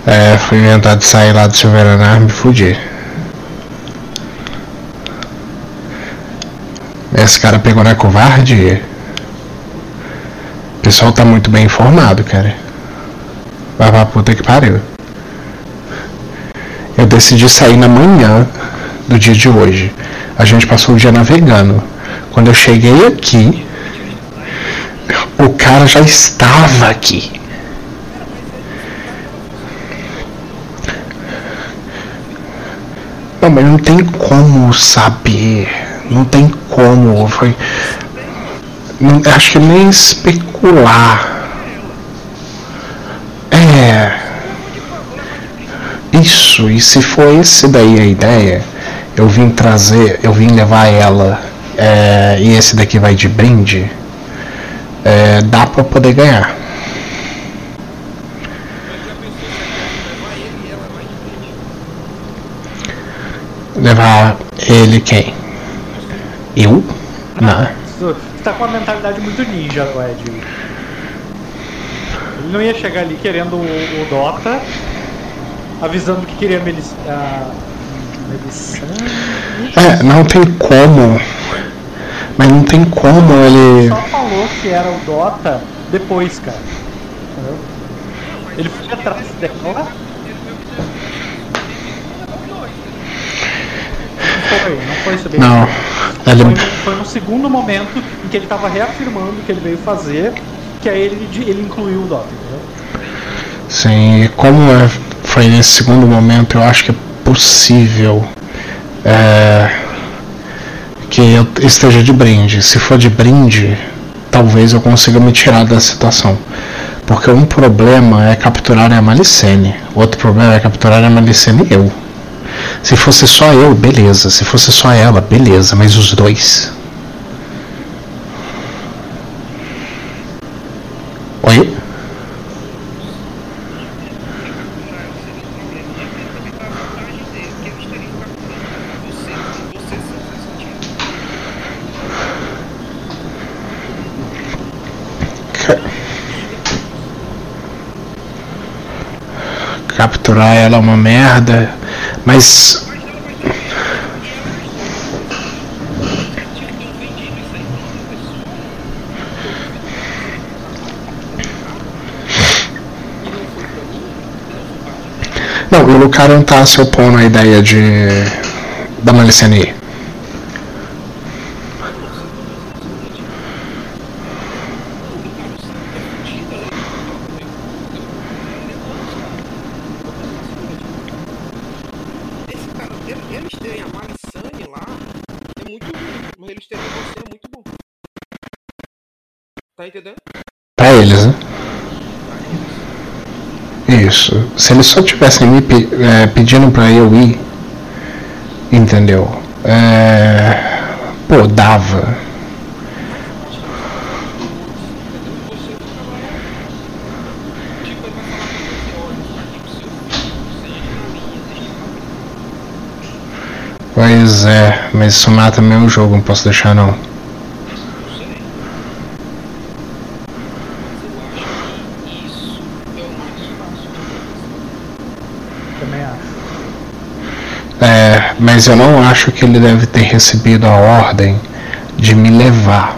S2: É, fui inventar de sair lá do Silveranar e me fudir. Esse cara pegou na covarde. Pessoal tá muito bem informado, cara. Vai pra puta que pariu. Eu decidi sair na manhã do dia de hoje. A gente passou o dia navegando. Quando eu cheguei aqui, o cara já estava aqui. Não, mas não tem como saber. Não tem como. Foi. Acho que nem especular. É. Isso, e se for esse daí a ideia, eu vim trazer, eu vim levar ela é, e esse daqui vai de brinde, é, dá pra poder ganhar. Levar ele quem? Eu? Não.
S3: Tá com uma mentalidade muito ninja, Ed. Ele não ia chegar ali querendo o, o Dota, avisando que queria Melis, a
S2: É, não tem como. Mas não tem como ele.
S3: Só falou que era o Dota depois, cara. Entendeu? Ele foi atrás dela. Não foi, não foi isso bem.
S2: Não.
S3: Ele... Foi, foi no segundo momento em que ele estava reafirmando o que ele veio fazer, que aí ele, ele incluiu o Dota?
S2: Sim, e como é, foi nesse segundo momento, eu acho que é possível é, que eu esteja de brinde. Se for de brinde, talvez eu consiga me tirar da situação. Porque um problema é capturar a Malicene, outro problema é capturar a Malicene eu. Se fosse só eu, beleza. Se fosse só ela, beleza. Mas os dois. Oi? Capturar ela é uma merda. Mas. Não, o Lucar não tá se opondo à ideia de. da Malicene. Isso. Se eles só tivessem me é, pedindo pra eu ir, entendeu? É, pô, dava. Pois é, mas isso mata meu jogo, não posso deixar não. Mas eu não acho que ele deve ter recebido a ordem de me levar.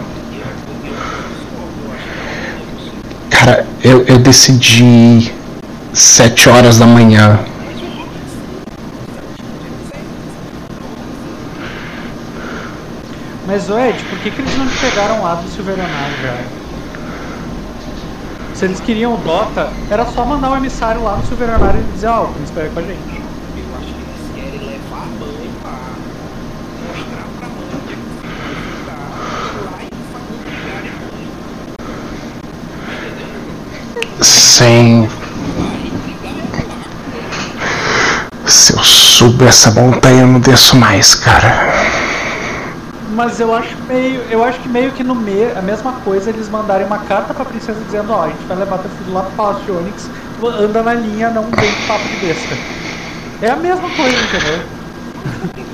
S2: Cara, eu, eu decidi sete horas da manhã.
S3: Mas, Ed, por que, que eles não te pegaram lá do Silveranar já? Se eles queriam o Dota, era só mandar um emissário lá no Silveronário e dizer, ó, oh, o é com a gente.
S4: Eu acho que eles querem levar a mãe pra mostrar pra mãe onde é que o filho tá. Lá e familiar
S2: Sim. Se eu subo essa montanha, eu não desço mais, cara
S3: mas eu acho meio. Eu acho que meio que no meio, a mesma coisa, eles mandarem uma carta pra princesa dizendo, ó, oh, a gente vai levar teu filho lá pro Palácio de Onyx, anda na linha, não vem com papo de besta. É a mesma coisa, entendeu?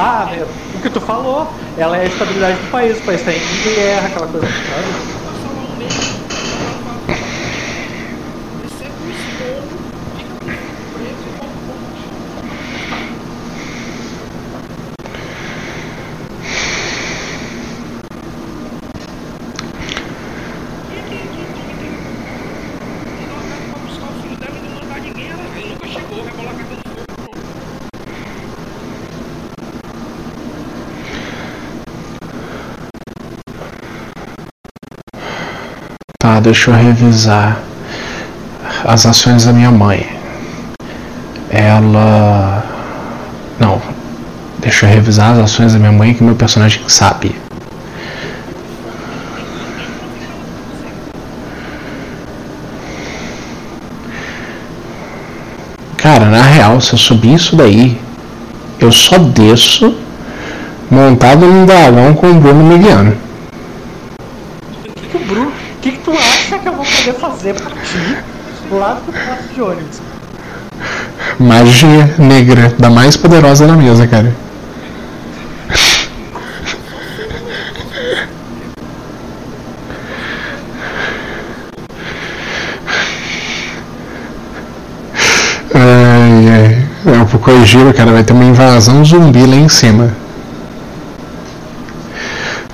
S3: Ah, o que tu falou, ela é a estabilidade do país, o país tá em guerra, aquela coisa, sabe?
S2: Deixa eu revisar as ações da minha mãe. Ela. Não. Deixa eu revisar as ações da minha mãe que meu personagem sabe. Cara, na real, se eu subir isso daí, eu só desço montado num dragão com o Bruno Miliano.
S3: poder fazer pra ti lá do passo de ônibus.
S2: Magia negra, da mais poderosa na mesa, cara. Ai, ai. Eu vou corrigir, cara. Vai ter uma invasão zumbi lá em cima.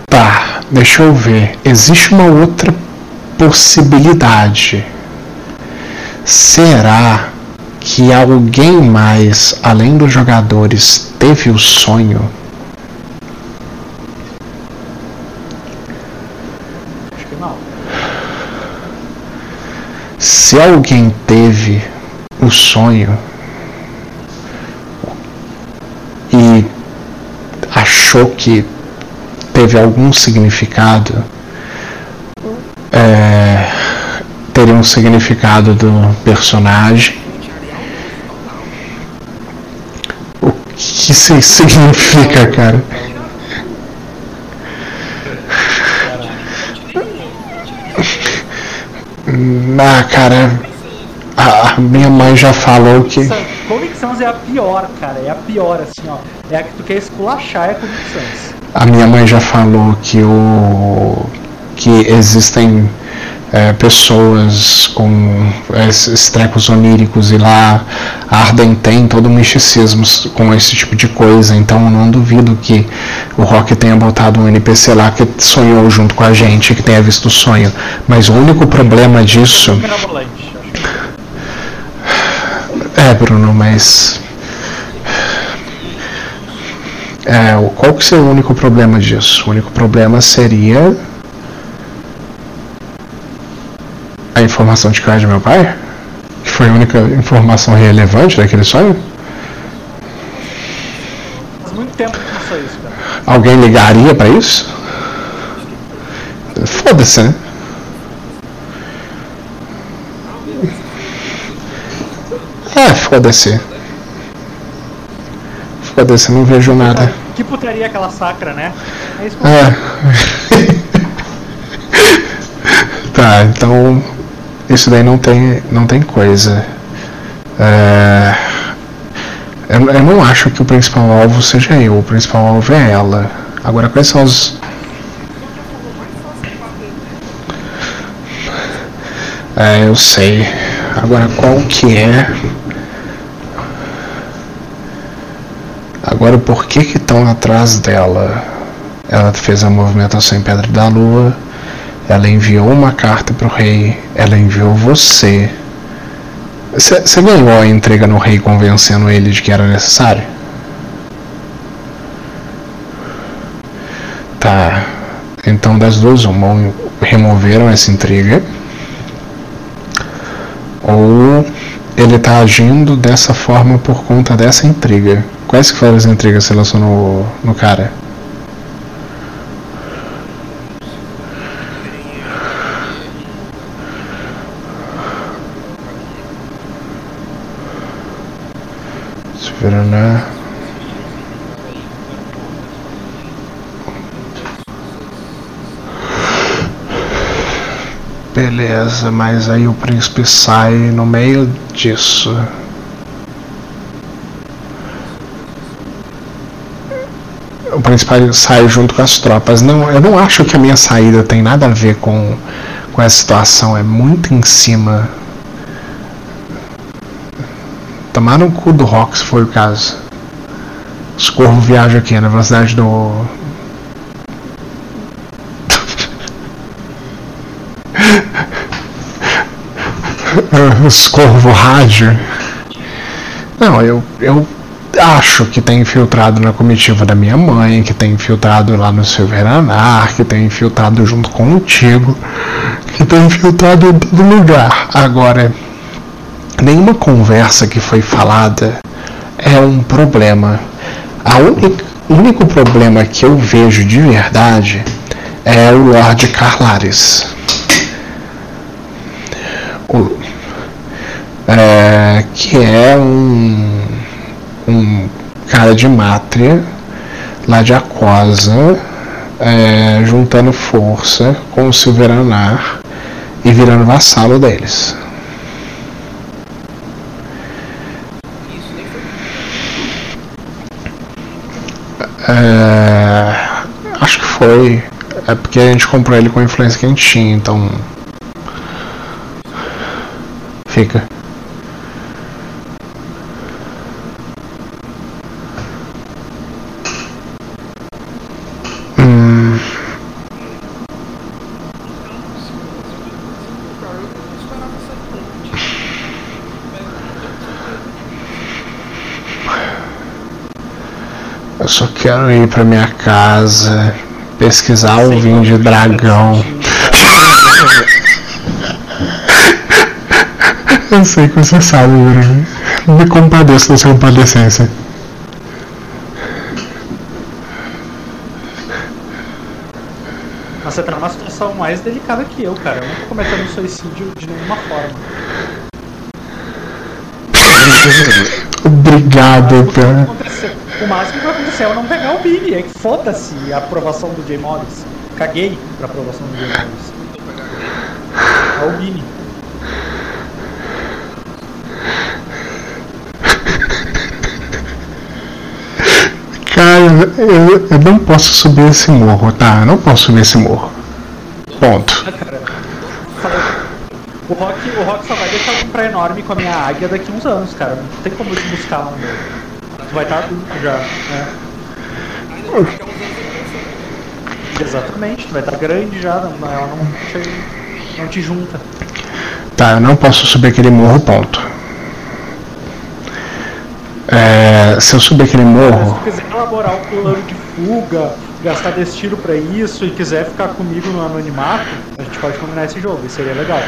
S2: Tá, deixa eu ver. Existe uma outra possibilidade. Será que alguém mais, além dos jogadores, teve o sonho?
S3: Acho que não.
S2: Se alguém teve o sonho e achou que teve algum significado, é, teria um significado do personagem. O que isso significa, cara? Ah, cara, a minha mãe já falou que.
S3: É a pior, cara. É a pior, assim, ó. É a que tu quer esculachar, é.
S2: A minha mãe já falou que o que existem é, pessoas com esses trecos oníricos e lá Arden tem todo o misticismo com esse tipo de coisa, então não duvido que o Rock tenha botado um NPC lá que sonhou junto com a gente, que tenha visto o sonho. Mas o único problema disso. É, Bruno, mas. É, qual que seria o único problema disso? O único problema seria a informação de que de meu pai? Que foi a única informação relevante daquele sonho?
S3: Faz muito tempo que não foi isso, cara.
S2: Alguém ligaria pra isso? Foda-se, né? É, foda-se. Foda-se, não vejo nada.
S3: Que putaria aquela sacra, né?
S2: É isso que é. tá, então isso daí não tem, não tem coisa. É, eu, eu não acho que o principal alvo seja eu, o principal alvo é ela. Agora, quais são os. É, eu sei. Agora, qual que é. Agora, por que que estão atrás dela? Ela fez a movimentação em Pedra da Lua ela enviou uma carta para o rei, ela enviou você. Você ganhou a entrega no rei convencendo ele de que era necessário? Tá. Então, das duas, uma, removeram essa entrega. Ou ele está agindo dessa forma por conta dessa intriga. Quais que foram as intrigas que você lançou no, no cara? Veraná. Beleza, mas aí o príncipe sai no meio disso. O príncipe sai junto com as tropas. Não, eu não acho que a minha saída tem nada a ver com, com essa situação. É muito em cima. Tomar no cu do rock se foi o caso. Os corvos viajam aqui na velocidade do, os corvo rádio. Não, eu, eu acho que tem infiltrado na comitiva da minha mãe, que tem infiltrado lá no Silveranar, que tem infiltrado junto contigo, que tem infiltrado em todo lugar. Agora, nenhuma conversa que foi falada é um problema. O único problema que eu vejo de verdade é o Lord Carlares. O, é, que é um, um cara de mátria lá de Aquosa, é, juntando força com o Silveranar e virando vassalo deles. É, acho que foi. É porque a gente comprou ele com influência que a gente tinha, então. Fica. Eu só quero ir pra minha casa, pesquisar o vinho de dragão. Eu sei que você sabe, Bruno. Me compadeço da sua compadecência.
S3: Você tá numa situação mais delicada que eu, cara. Eu não tô cometendo suicídio de nenhuma forma.
S2: Obrigado, cara.
S3: O máximo que vai acontecer é eu não pegar o Billy. É que foda-se a aprovação do Jay Morris. Caguei pra aprovação do Jay Morris. É o Billy.
S2: Cara, eu, eu não posso subir esse morro, tá? Eu não posso subir esse morro. Ponto.
S3: O Rock, o Rock só vai deixar eu comprar enorme com a minha águia daqui uns anos, cara. Não tem como eu te buscar lá no meu. Vai estar adulto já, né? Exatamente, tu vai estar grande já, não, ela não te, não te junta.
S2: Tá, eu não posso subir aquele morro, ponto. É, se eu subir aquele morro.
S3: Se quiser elaborar um plano de fuga, gastar destino pra isso e quiser ficar comigo no anonimato, a gente pode combinar esse jogo, isso seria legal.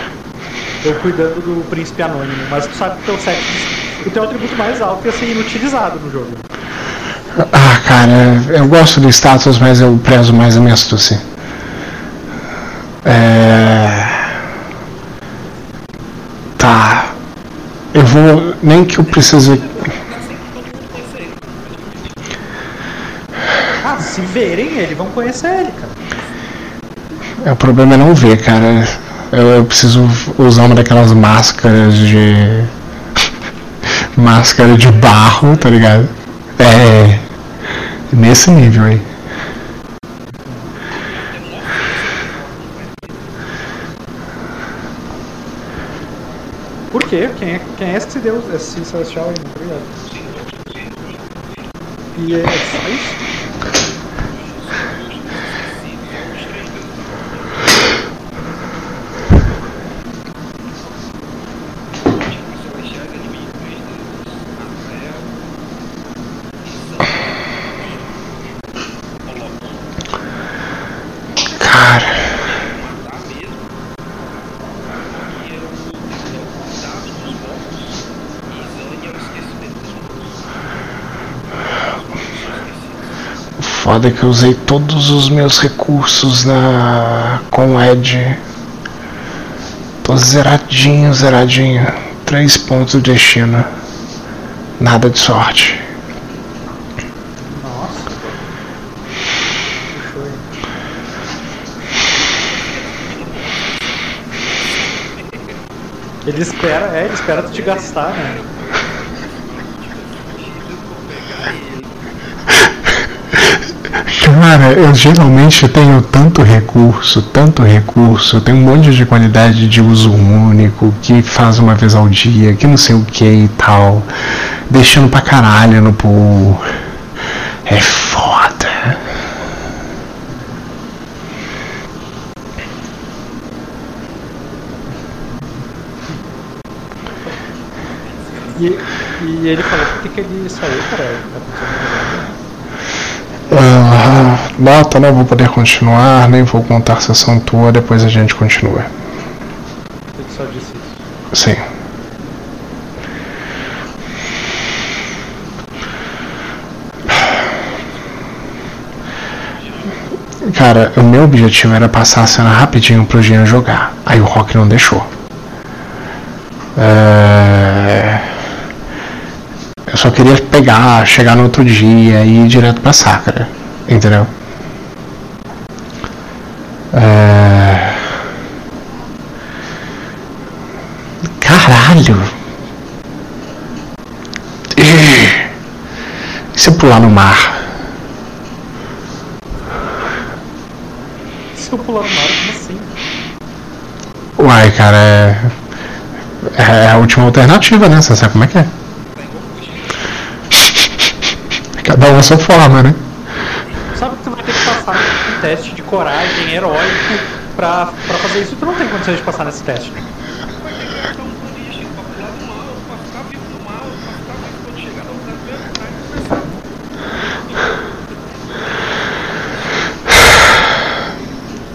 S3: Eu cuidando do príncipe anônimo, mas tu sabe que teu sexo, o teu atributo mais alto ia ser inutilizado no jogo.
S2: Ah, cara, eu gosto do status, mas eu prezo mais a minha astúcia. É... Tá. Eu vou. Nem que eu precise.
S3: Ah, se verem ele, vão conhecer ele, cara.
S2: É, o problema é não ver, cara. Eu, eu preciso usar uma daquelas máscaras de. Máscara de barro, tá ligado? É. Nesse nível aí.
S3: Por quê? Quem é, quem é esse deus, esse celestial aí? E é só isso?
S2: Que eu usei todos os meus recursos na com Ed. Tô zeradinho, zeradinho. Três pontos de destino. Nada de sorte.
S3: Ele espera, é, ele espera tu te gastar, né?
S2: Cara, eu geralmente tenho tanto recurso, tanto recurso, eu tenho um monte de qualidade de uso único, que faz uma vez ao dia, que não sei o que e tal. Deixando pra caralho no pool. É foda.
S3: E, e ele falou que, ele saiu, cara?
S2: Ah, nota, não vou poder continuar, nem vou contar a sessão tua, depois a gente continua.
S3: Ele só disse isso.
S2: Sim. Cara, o meu objetivo era passar a cena rapidinho pro Jean jogar. Aí o Rock não deixou. É... Só queria pegar, chegar no outro dia e ir direto pra Sacra. Entendeu? É... Caralho! E se eu pular no mar?
S3: Se eu pular no mar, como assim?
S2: Uai, cara, é... é a última alternativa, né? Você sabe como é que é? Cada um a sua forma, né?
S3: Sabe que tu vai ter que passar um teste de coragem heróico pra, pra fazer isso. Tu não tem condições de passar nesse teste.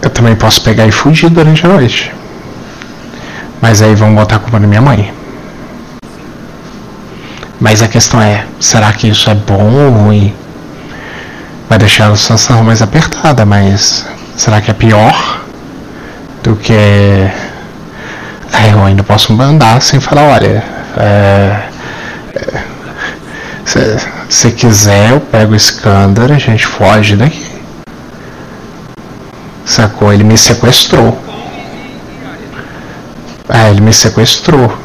S2: Eu também posso pegar e fugir durante a noite. Mas aí vão botar a culpa na minha mãe. Mas a questão é, será que isso é bom ou ruim? Vai deixar a situação mais apertada, mas será que é pior do que. É, eu ainda posso mandar sem falar, olha. É, é, se, se quiser, eu pego o Skander, a gente foge daqui. Sacou? Ele me sequestrou. É, ele me sequestrou.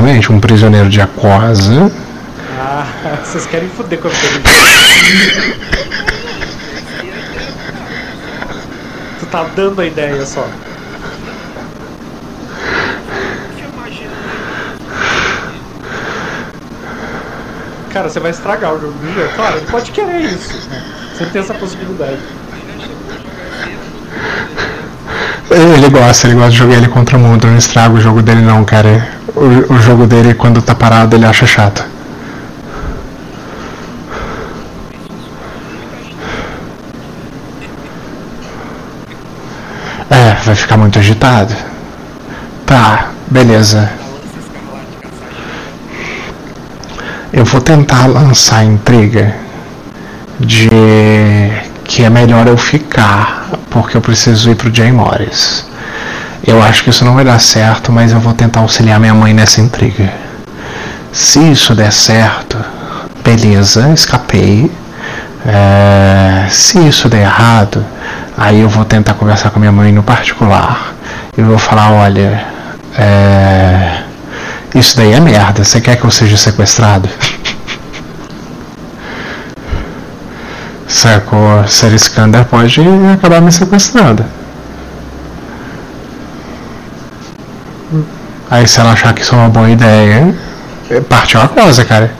S2: Exatamente, um prisioneiro de aquosa.
S3: Ah, vocês querem foder com a. Tu tá dando a ideia só. Cara, você vai estragar o jogo do jeito. Claro, ele pode querer isso. Né? Você tem essa possibilidade.
S2: Ele gosta, ele gosta de jogar ele contra o mundo, eu não estrago o jogo dele não, cara. O, o jogo dele quando tá parado ele acha chato. É, vai ficar muito agitado. Tá, beleza. Eu vou tentar lançar a intriga de que é melhor eu ficar, porque eu preciso ir pro Jay Morris. Eu acho que isso não vai dar certo, mas eu vou tentar auxiliar minha mãe nessa intriga. Se isso der certo, beleza, escapei. É, se isso der errado, aí eu vou tentar conversar com minha mãe no particular. E vou falar, olha, é, isso daí é merda. Você quer que eu seja sequestrado? Sacou? Ser Skander pode acabar me sequestrando. Aí se ela achar que isso é uma boa ideia, parte uma coisa, cara.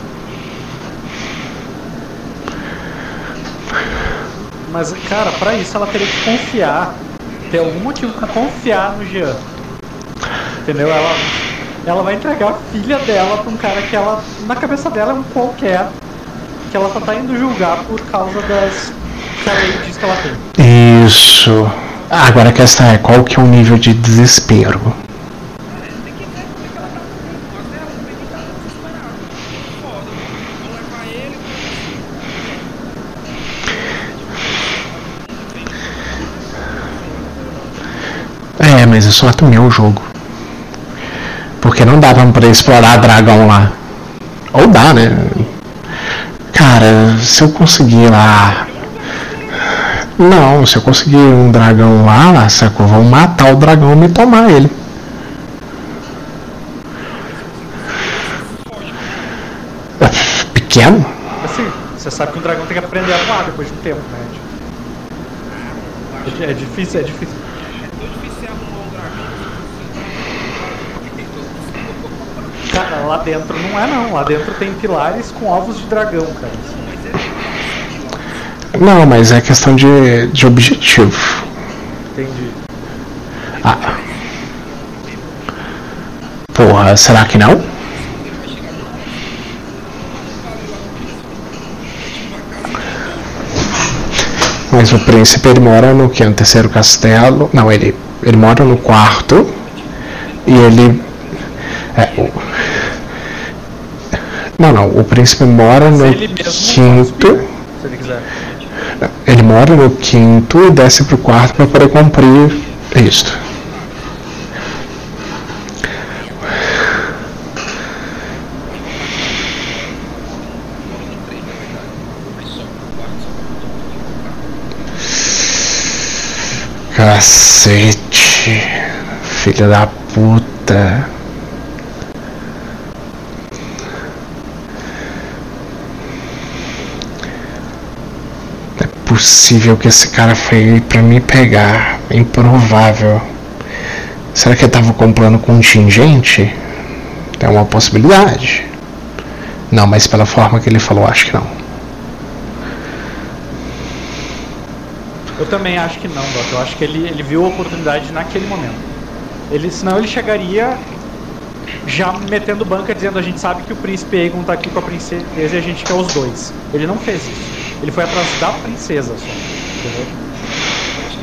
S3: Mas, cara, pra isso ela teria que confiar. Ter algum motivo pra confiar no Jean. Entendeu? Ela, ela vai entregar a filha dela pra um cara que ela, na cabeça dela, é um qualquer. Que ela só tá indo julgar por causa das. que a lei diz que ela tem.
S2: Isso. Agora a questão é qual que é o nível de desespero.
S4: Tem que ver como é que ela tá fazendo. Mas ela também tá desesperada. Foda, mano. Vou levar
S2: mas isso mata o meu jogo. Porque não dá pra explorar dragão lá. Ou dá, né? Cara, se eu conseguir lá. Não, se eu conseguir um dragão lá, sacou? Vão matar o dragão e me tomar ele. Pequeno?
S3: Assim, você sabe que um dragão tem que aprender a voar depois de um tempo, né? É, é difícil, é difícil.
S4: É tão difícil arrumar um dragão.
S3: Cara, lá dentro não é não. Lá dentro tem pilares com ovos de dragão, cara.
S2: Não, mas é questão de, de objetivo.
S3: Entendi.
S2: Ah. Porra, será que não? Mas o príncipe ele mora no que? No terceiro castelo? Não, ele, ele mora no quarto e ele. É, não, não, o príncipe mora no
S3: ele mesmo
S2: quinto.
S3: Se ele quiser.
S2: Ele mora no quinto e desce pro quarto para poder cumprir isto. Cacete, filha da puta. Possível que esse cara foi pra me pegar. É improvável. Será que ele tava com um plano contingente? É uma possibilidade. Não, mas pela forma que ele falou, acho que não.
S3: Eu também acho que não, Doc. Eu acho que ele, ele viu a oportunidade naquele momento. Ele, senão ele chegaria já metendo banca dizendo a gente sabe que o príncipe Aegon tá aqui com a princesa e a gente quer os dois. Ele não fez isso. Ele foi atrás da princesa só. Entendeu?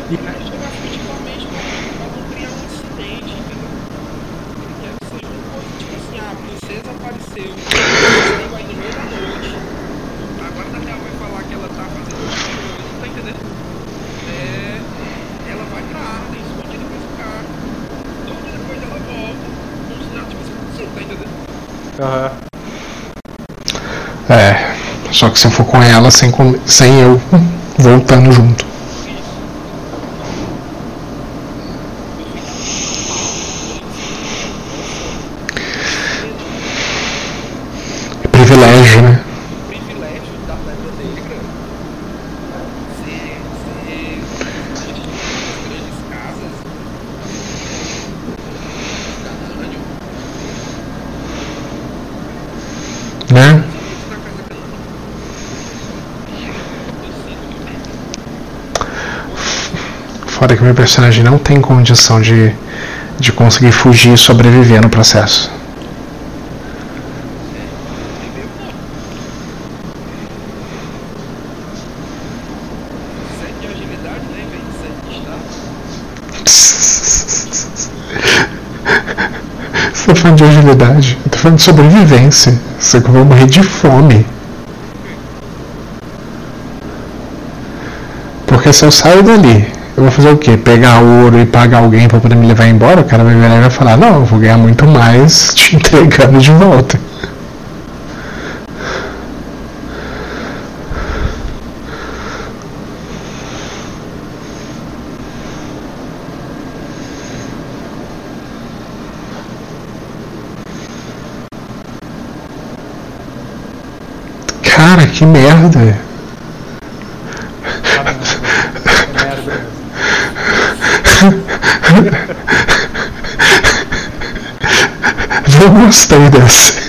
S3: E,
S4: Jogar efetivamente, pra não criar um incidente, entendeu? Ele quer que seja uma coisa tipo assim, ah, a princesa apareceu, saiu aí no meio da noite. Agora a Real vai falar que ela tá fazendo outra coisa, tá entendendo? É, ela vai pra Arden, escondida com esse cara. Logo depois ela volta, como se nada tivesse acontecido, tá entendendo?
S3: aham.
S2: É, só que se com ela sem, sem eu voltando junto. É privilégio, né?
S4: privilégio da Leva Negra ser, ser antes de as grandes casas cidadânio
S2: Né?
S4: da casa grande. Eu sinto que
S2: meu personagem não tem condição de, de conseguir fugir e sobreviver no processo. tá falando de agilidade, tô falando de sobrevivência. Você que eu vou morrer de fome. Porque se eu saio dali, eu vou fazer o quê? Pegar ouro e pagar alguém pra poder me levar embora? O cara vai virar e vai falar, não, eu vou ganhar muito mais te entregando de volta. Cara, que merda.
S3: Tá bom, é merda mesmo.
S2: Não gostei dessa.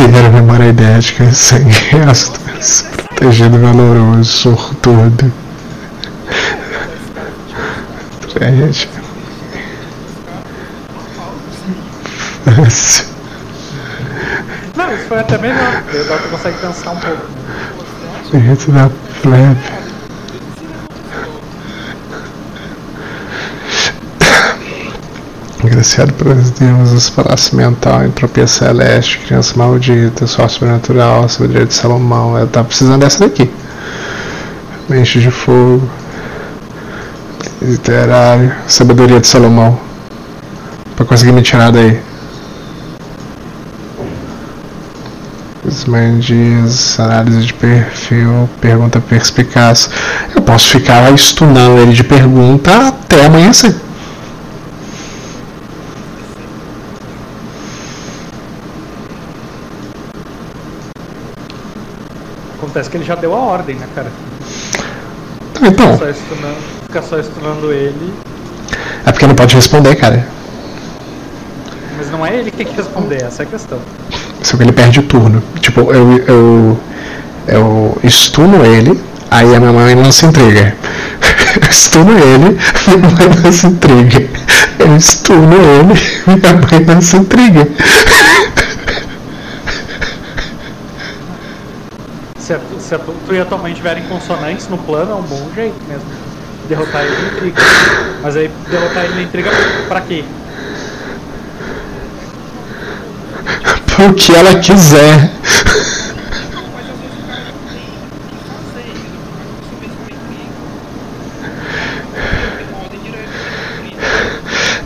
S2: Era memória idética, sem restos, protegido, valoroso, sortudo. Tragédia. Fácil.
S3: Foi até melhor. porque O Doc consegue pensar um pouco.
S2: Dentro da plebe. Agraciado pelos Deus, espaço mental, entropia celeste, criança maldita, sorte sobrenatural, sabedoria de Salomão. Eu tava precisando dessa daqui. Mente de fogo. Literário. Sabedoria de Salomão. Pra conseguir me tirar daí. Dias, análise de perfil, pergunta perspicaz. Eu posso ficar estunando ele de pergunta até amanhecer.
S3: Acontece que ele já deu a ordem, né, cara?
S2: Então.
S3: Ficar só estunando, ficar só estunando ele.
S2: É porque não pode responder, cara.
S3: Mas não é ele que tem que responder, essa é a questão.
S2: Só que ele perde o turno. Tipo, eu, eu, eu estuno ele, aí a minha mãe entrega. Eu estuno ele, minha mãe se entrega. Eu estuno ele, minha mãe se entrega.
S3: Se, a, se a, tu e a tua mãe estiverem consonantes no plano, é um bom jeito mesmo. Derrotar ele na intriga. Mas aí derrotar ele na intriga pra quê?
S2: O que ela quiser.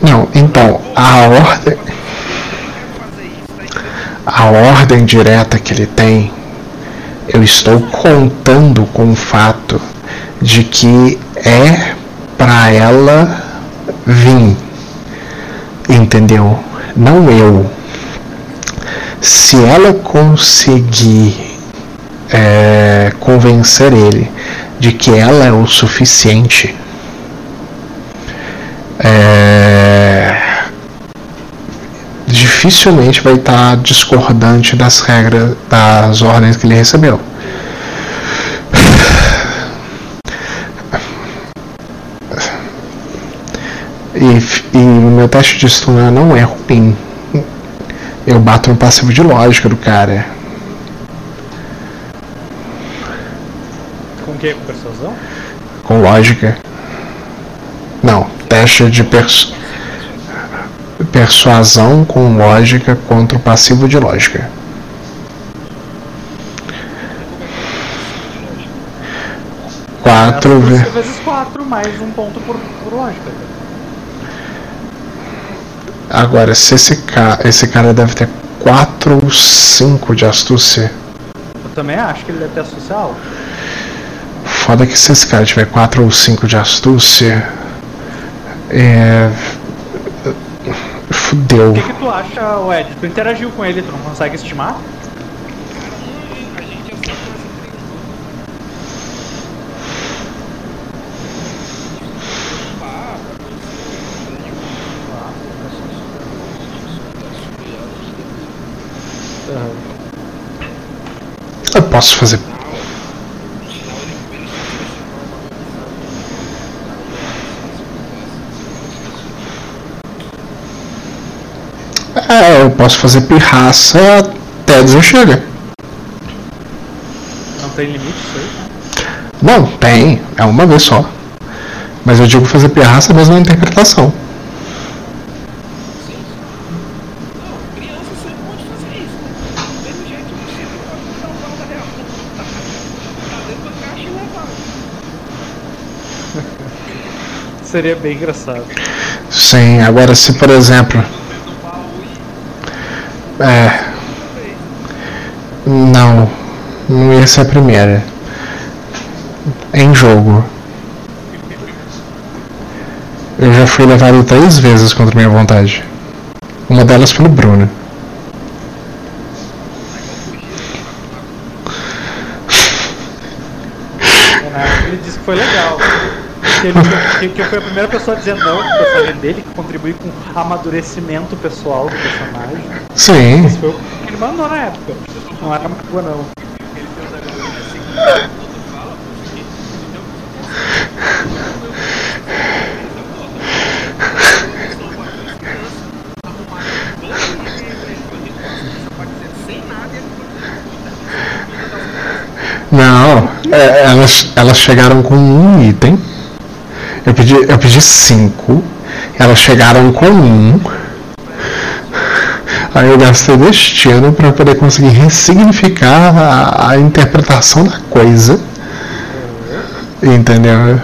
S2: Não, então, a ordem. A ordem direta que ele tem, eu estou contando com o fato de que é para ela vir. Entendeu? Não eu se ela conseguir é, convencer ele de que ela é o suficiente, é, dificilmente vai estar discordante das regras, das ordens que ele recebeu. E, e o meu teste de estudar não é ruim. Eu bato no passivo de lógica do cara.
S3: Com o que? Com persuasão?
S2: Com lógica. Não, teste de persu... persuasão com lógica contra o passivo de lógica. Quatro
S3: vezes quatro mais um ponto por, por lógica.
S2: Agora, se esse cara, esse cara deve ter 4 ou 5 de astúcia.
S3: Eu também acho que ele deve ter astúcia alta.
S2: Foda que se esse cara tiver 4 ou 5 de astúcia. É. Fudeu.
S3: O que, que tu acha, Ed? Tu interagiu com ele, tu não consegue estimar?
S2: Posso fazer. É, eu posso fazer pirraça até dizer chega.
S3: Não tem limite isso aí?
S2: Não, tem. É uma vez só. Mas eu digo fazer pirraça mesmo na interpretação.
S3: Seria bem engraçado.
S2: Sim, agora se por exemplo. É. Não. Não ia ser a primeira. Em jogo. Eu já fui levado três vezes contra minha vontade. Uma delas pelo Bruno.
S3: Ele disse que foi legal ele, que, que foi a primeira pessoa a dizer não pro personagem dele, que contribui com o amadurecimento pessoal do personagem.
S2: Sim.
S3: Esse foi o que ele mandou na época. Não era uma coisa não.
S2: Não, é, elas, elas chegaram com um item eu pedi, eu pedi cinco, elas chegaram com um, Aí eu gastei destino para poder conseguir ressignificar a, a, interpretação da coisa. Entendeu?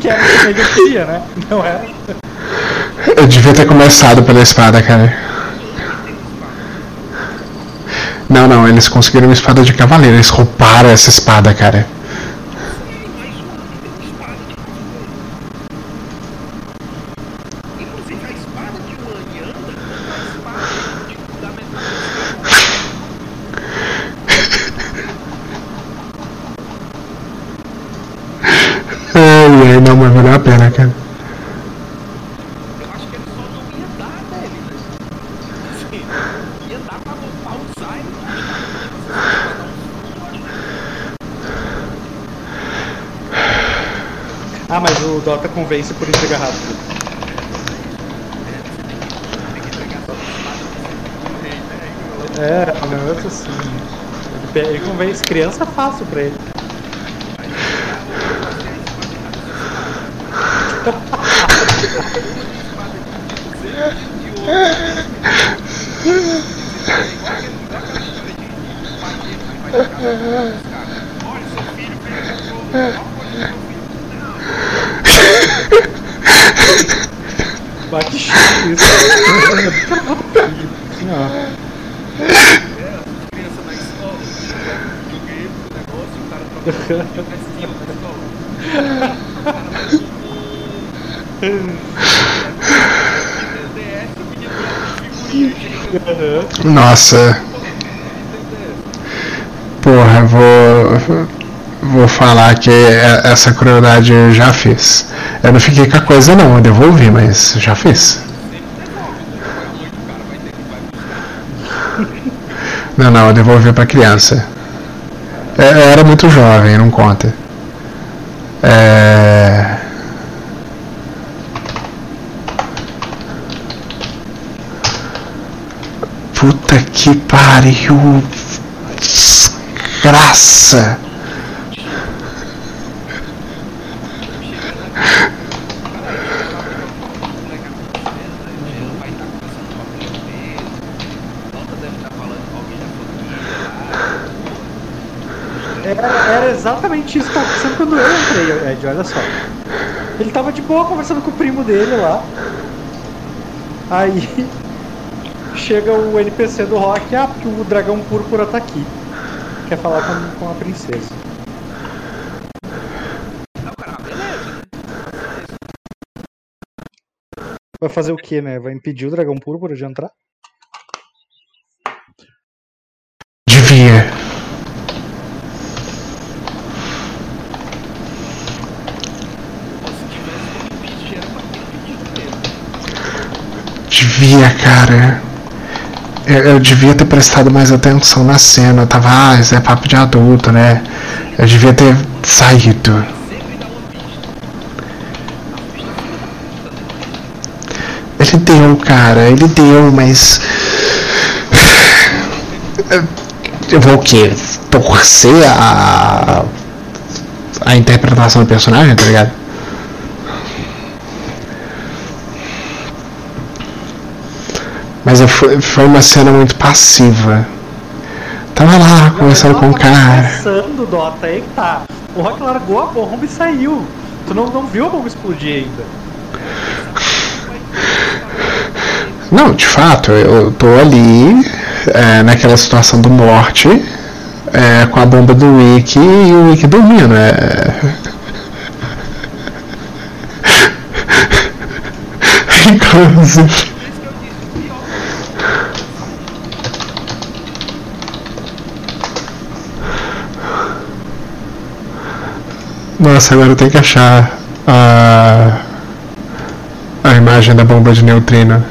S3: que era o que ele queria, né? Não era?
S2: Eu devia ter começado pela espada, cara. Não, não, eles conseguiram uma espada de cavaleiro, eles roubaram essa espada, cara. Ai, ai, não, mas valeu a pena, cara.
S3: o Dota convence por entregar rápido. É, o negócio assim. Ele convence criança fácil pra ele.
S4: Olha, seu filho fez
S3: Bate chique isso. assim, ó.
S4: Criança na escola, joguei o negócio e o cara trocou
S2: na escola. Nossa. Porra, vou vou falar que essa crueldade eu já fiz. Eu não fiquei com a coisa não, eu devolvi, mas já fiz. Não, não, eu devolvi pra criança. É, eu era muito jovem, não conta. É... Puta que pariu! Desgraça!
S3: exatamente isso que tá acontecendo quando eu entrei, Ed, olha só. Ele tava de boa conversando com o primo dele lá. Aí chega o NPC do Rock, ah, porque o dragão púrpura tá aqui. Quer falar com, com a princesa. Vai fazer o que, né? Vai impedir o dragão púrpura de entrar?
S2: Devia. devia, cara. Eu, devia ter prestado mais atenção na cena. Eu tava, ah, isso é papo de adulto, né? Eu devia ter saído. Ele deu, cara, ele deu, mas. Eu vou o quê? Torcer a. a interpretação do personagem, tá ligado? Mas foi uma cena muito passiva. Tava lá conversando com o cara.
S3: Conversando, Dota, aí que tá. O Rock largou a bomba e saiu. Tu não, não viu a bomba explodir ainda.
S2: Não, de fato, eu tô ali é, naquela situação do morte é, com a bomba do Wiki e o Wiki dormindo. É... Inclusive. Nossa, agora eu tenho que achar a, a imagem da bomba de neutrino.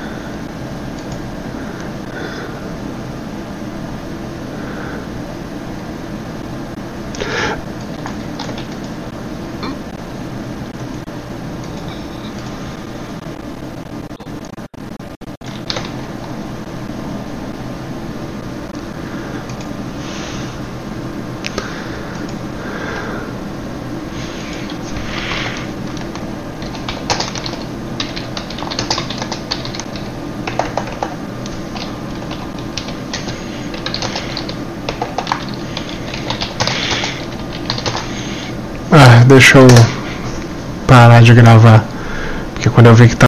S2: Deixa eu parar de gravar. Porque quando eu vi que tá